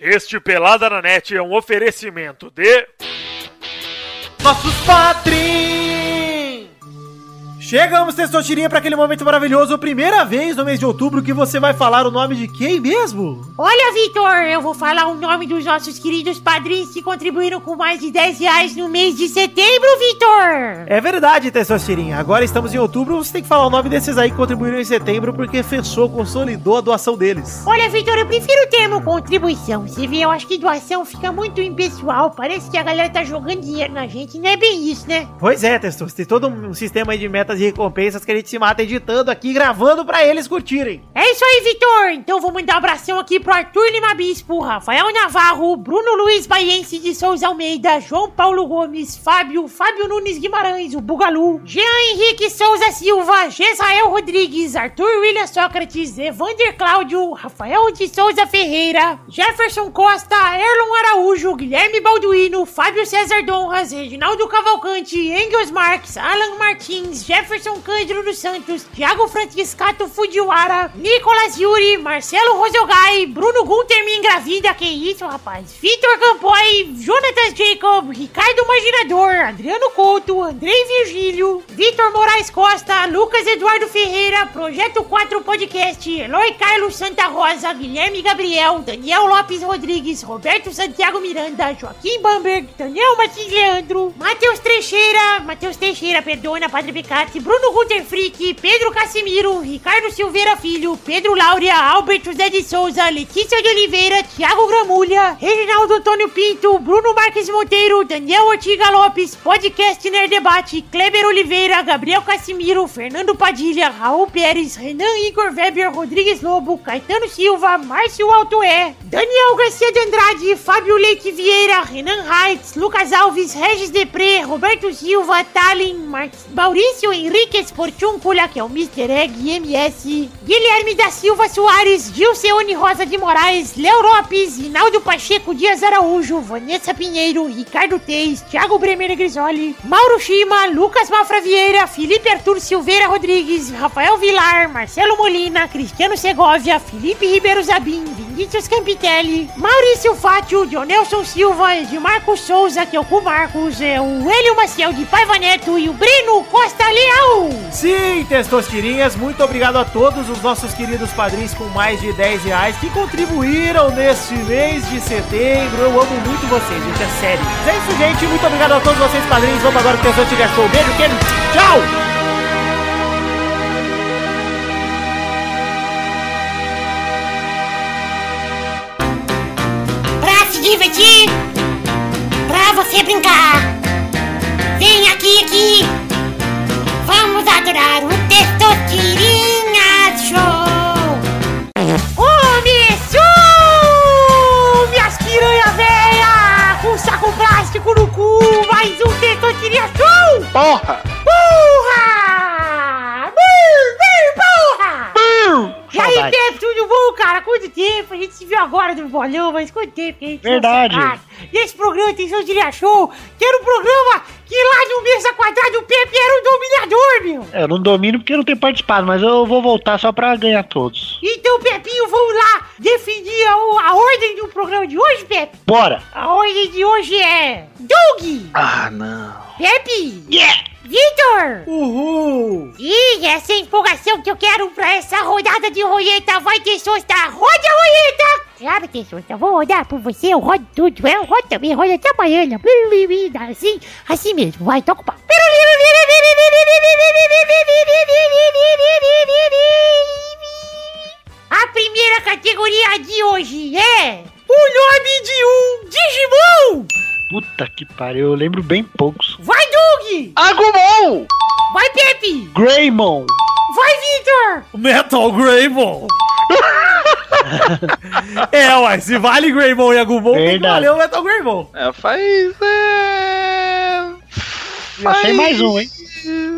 Este Pelada na Net é um oferecimento de. Nossos padrinhos! Chegamos, Testosterinha, para aquele momento maravilhoso. Primeira vez no mês de outubro que você vai falar o nome de quem mesmo? Olha, Vitor, eu vou falar o nome dos nossos queridos padrinhos que contribuíram com mais de 10 reais no mês de setembro, Vitor! É verdade, Testosterinha. Agora estamos em outubro, você tem que falar o nome desses aí que contribuíram em setembro, porque fechou, consolidou a doação deles. Olha, Vitor, eu prefiro o termo contribuição. Você vê, eu acho que doação fica muito impessoal. Parece que a galera tá jogando dinheiro na gente. Não é bem isso, né? Pois é, Testos, tem todo um sistema aí de metas e recompensas que a gente se mata editando aqui, gravando pra eles curtirem. É isso aí, Vitor! Então vou mandar um abração aqui pro Arthur Lima Bispo, Rafael Navarro, Bruno Luiz Baiense de Souza Almeida, João Paulo Gomes, Fábio, Fábio Nunes Guimarães, o Bugalu, Jean Henrique Souza Silva, Gesael Rodrigues, Arthur William Sócrates, Evander Cláudio, Rafael de Souza Ferreira, Jefferson Costa, Erlon Araújo, Guilherme Balduino, Fábio César Donras, Reginaldo Cavalcante, Engels Marques, Alan Martins, Jefferson Cândido dos Santos, Thiago Franciscato Fujiwara, Nicolas Yuri, Marcelo Rosogai, Bruno Gunter me engravida, que isso, rapaz? Vitor Campoy, Jonatas Jacob, Ricardo Imaginador, Adriano Couto, Andrei Virgílio, Vitor Moraes Costa, Lucas Eduardo Ferreira, Projeto 4 Podcast, Eloy Carlos Santa Rosa, Guilherme Gabriel, Daniel Lopes Rodrigues, Roberto Santiago Miranda, Joaquim Bamberg, Daniel Martins Leandro, Matheus Teixeira, Matheus Teixeira, perdona, Padre Bruno Gunter Pedro Casimiro, Ricardo Silveira Filho, Pedro Laura, Albert José de Souza, Letícia de Oliveira, Thiago Gramulha, Reginaldo Antônio Pinto, Bruno Marques Monteiro, Daniel Ortiga Lopes, Podcast Nerd Debate, Kleber Oliveira, Gabriel Casimiro, Fernando Padilha, Raul Pérez, Renan Igor Weber, Rodrigues Lobo, Caetano Silva, Márcio Altoé, Daniel Garcia de Andrade, Fábio Leite Vieira, Renan Heitz, Lucas Alves, Regis Depré, Roberto Silva, Tallin, Mar Maurício Henrique Esportúncula, que é o Mr. Egg MS, Guilherme da Silva Soares, Gilceone Rosa de Moraes, Léo Lopes, Rinaldo Pacheco Dias Araújo, Vanessa Pinheiro, Ricardo Teis, Thiago Bremer Grisoli, Mauro Shima, Lucas Mafra Vieira, Felipe Arthur Silveira Rodrigues, Rafael Vilar, Marcelo Molina, Cristiano Segovia, Felipe Ribeiro Zabim, Vinícius Campitelli, Maurício Fátio, Dionelson Silva, Edmarco Souza, que é o Marcos, é o Hélio Maciel de Paiva Neto e o Breno Costa Leal. Sim, Testostirinhas, muito obrigado a todos os nossos queridos padrinhos com mais de 10 reais que contribuíram neste mês de setembro. Eu amo muito vocês, gente, é sério. É isso, gente. Muito obrigado a todos vocês, padrinhos. Vamos agora pro Testostirinha Show. Beijo, queijo. Tchau! Divertir, pra você brincar. Vem aqui, aqui. Vamos adorar o Testosterinha Show. Começou! Minhas piranha véia! Com saco plástico no cu! Mais um Testosterinha Show! Porra! Porra! Bum, bum, porra! E aí. Pepe, tudo bom, cara? Quanto tempo? Viu agora no bolão, mas quanto tempo que a gente Verdade. E esse programa tem seu diria show, que era um programa que lá no Mesa Quadrada o Pepe era o dominador, meu! É, Eu não domino porque não tenho participado, mas eu vou voltar só pra ganhar todos. Então, Pepinho, vamos lá definir a, a ordem do programa de hoje, Pepe? Bora! A ordem de hoje é... Doug! Ah, não. Pepe! Yeah! Vitor! Uhul! E essa é a empolgação que eu quero pra essa rodada de roleta vai ter sosta. Roda a roleta! Tessosta, eu vou rodar por você, eu rodo tudo. Eu rodo também, rodo até amanhã. né? Assim, assim mesmo, vai, toca o pau. A primeira categoria de hoje é o nome de um Digimon! Puta que pariu, eu lembro bem poucos. Vai, Doug! Agumon! Vai, Pepe! Greymon! Vai, Victor! Metal Greymon! é, uai, se vale Greymon e Agumon, tem que Verdade. valer o Metal Greymon. É, faz. É... Já tem mais um, hein?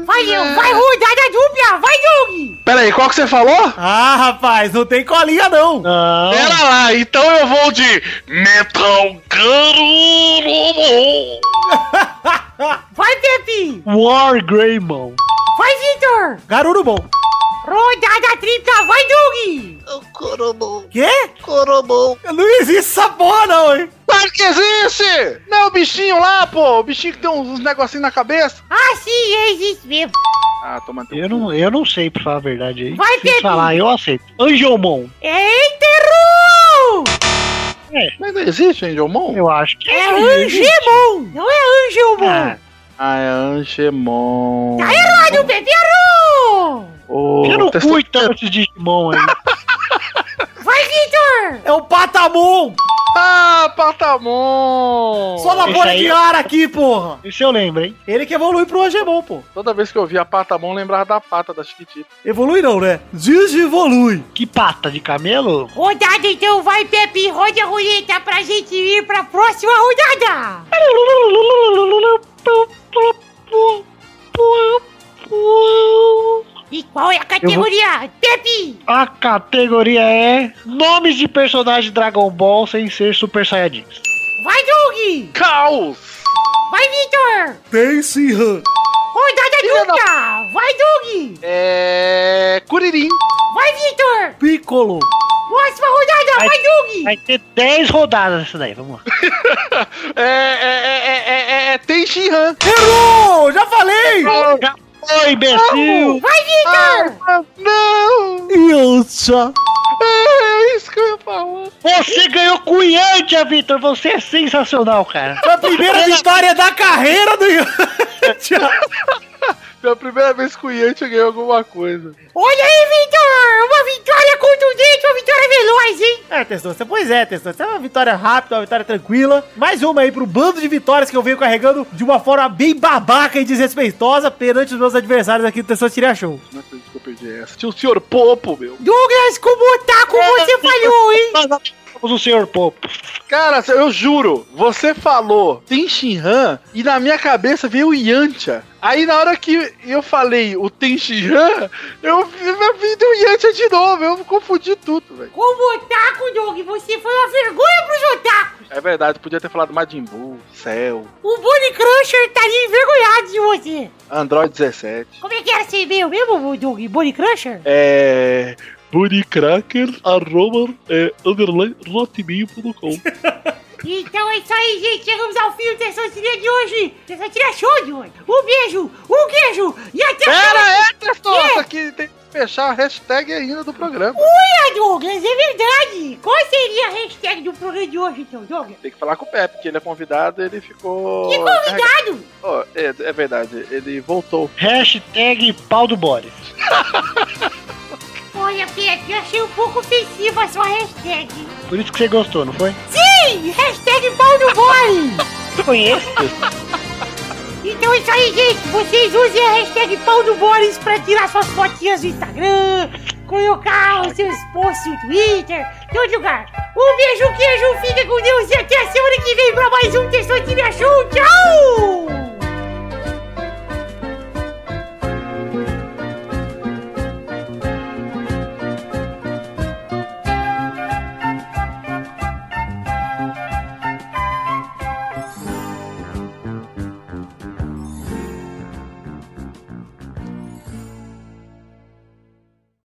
Valeu, vai rodada dupla! Vai, Doug! Pera aí, qual que você falou? Ah, rapaz, não tem colinha não. Não. Pera lá, então eu vou de Metal Garurumon. Vai, Pepe! War Greymon! Vai, Victor! Garuro bom. Rodada tripla, vai, Doug! Coromon, Quê? coromon. Não existe essa porra não, hein? Claro que existe! Não é o bichinho lá, pô? O bichinho que tem uns, uns negocinhos na cabeça? Ah, sim, existe mesmo. Ah, toma teu Eu não, eu não sei, pra falar a verdade aí. Vai, Se falar, eu aceito. Angelmon! Enterro! Mas não existe Angelmon? Eu acho que É existe. Angemon, não é Angelmon. Ah, Ah, é Angemon. Tá errado, Pepe, eu não testa- fui tanto esses Digimon aí. Vai, Victor! É o Patamon. Ah, Patamon! Só na aí- de ar aqui, porra. Isso eu lembro, hein? Ele que evolui pro Angemon, pô. Toda vez que eu via Patamon, eu lembrava da pata da Chiquitita. Evolui não, né? Digivolui. Que pata de camelo? Rodada então, vai, Pepe, roda a roleta pra gente ir pra próxima rodada! E qual é a categoria? Pepe! A categoria é nomes de personagens Dragon Ball sem ser Super Saiyajins. Vai, Doug! Caos! Vai, Victor! Tenshinhan. Rodada Filha da- dupla! Vai, Doug! É. Curirim. Vai, Victor! Piccolo. Próxima rodada, Vai- vai, Doug! Vai ter 10 rodadas essa daí, vamos lá. É. É. É. É. É. é Tenshinhan. Errou! Já falei! Já foi, imbecil! Vai, Victor! Ah, não! Yamcha. É isso que eu ia falar. Você ganhou com o Yantia, Vitor! Você é sensacional, cara! Foi a primeira vitória da carreira do Yamcha. Foi a primeira vez que o Yantia ganhou alguma coisa. Olha aí, Victor! Uma vitória contundente, uma vitória veloz, hein? É, Testosta, pois é, Testosta. É uma vitória rápida, uma vitória tranquila. Mais uma aí pro bando de vitórias que eu venho carregando de uma forma bem babaca e desrespeitosa perante os meus adversários aqui do Testosta Tiria Show. Não acredito que eu perdi essa. Tinha o Sr. Popo, meu. Douglas, como otaku você falhou, hein? Vamos o senhor Popo. Cara, eu juro, você falou Tenshinhan e na minha cabeça veio o Yantia. Aí na hora que eu falei o Tenshinhan, eu vi minha vida o Yantia de novo. Eu confundi tudo, velho. Como otaku, Doug, você foi uma vergonha pros otakus. É verdade, podia ter falado Majin Buu, Cell, O Bonnie Crusher estaria envergonhado de você. Android 17. Como é que era ser meu mesmo, Doug? Bonnie Crusher? É. Buddycracker, arroba, é, underline, rotmail.com. Então é isso aí, gente. Chegamos ao fim do Terçotiria de hoje. Terçotiria show de hoje. Um beijo, um queijo e até a Pera próxima. aí, Testosta, que tem que fechar a hashtag ainda do programa. Uia, Douglas, é verdade. Qual seria a hashtag do programa de hoje, então, Douglas? Tem que falar com o Pepe, que ele é convidado, ele ficou. Que convidado! Oh, é, é verdade, ele voltou. Hashtag pau do Boris. Olha, Pepe, achei um pouco ofensiva a sua hashtag. Por isso que você gostou, não foi? Sim, hashtag pau no boy. Conheço. Então é isso aí, gente. Vocês usem a hashtag pau no Boris pra tirar suas fotinhas no Instagram, colocar os seus posts no Twitter, todo lugar. Um beijo, queijo, fica com Deus e até a semana que vem pra mais um Show. Tchau!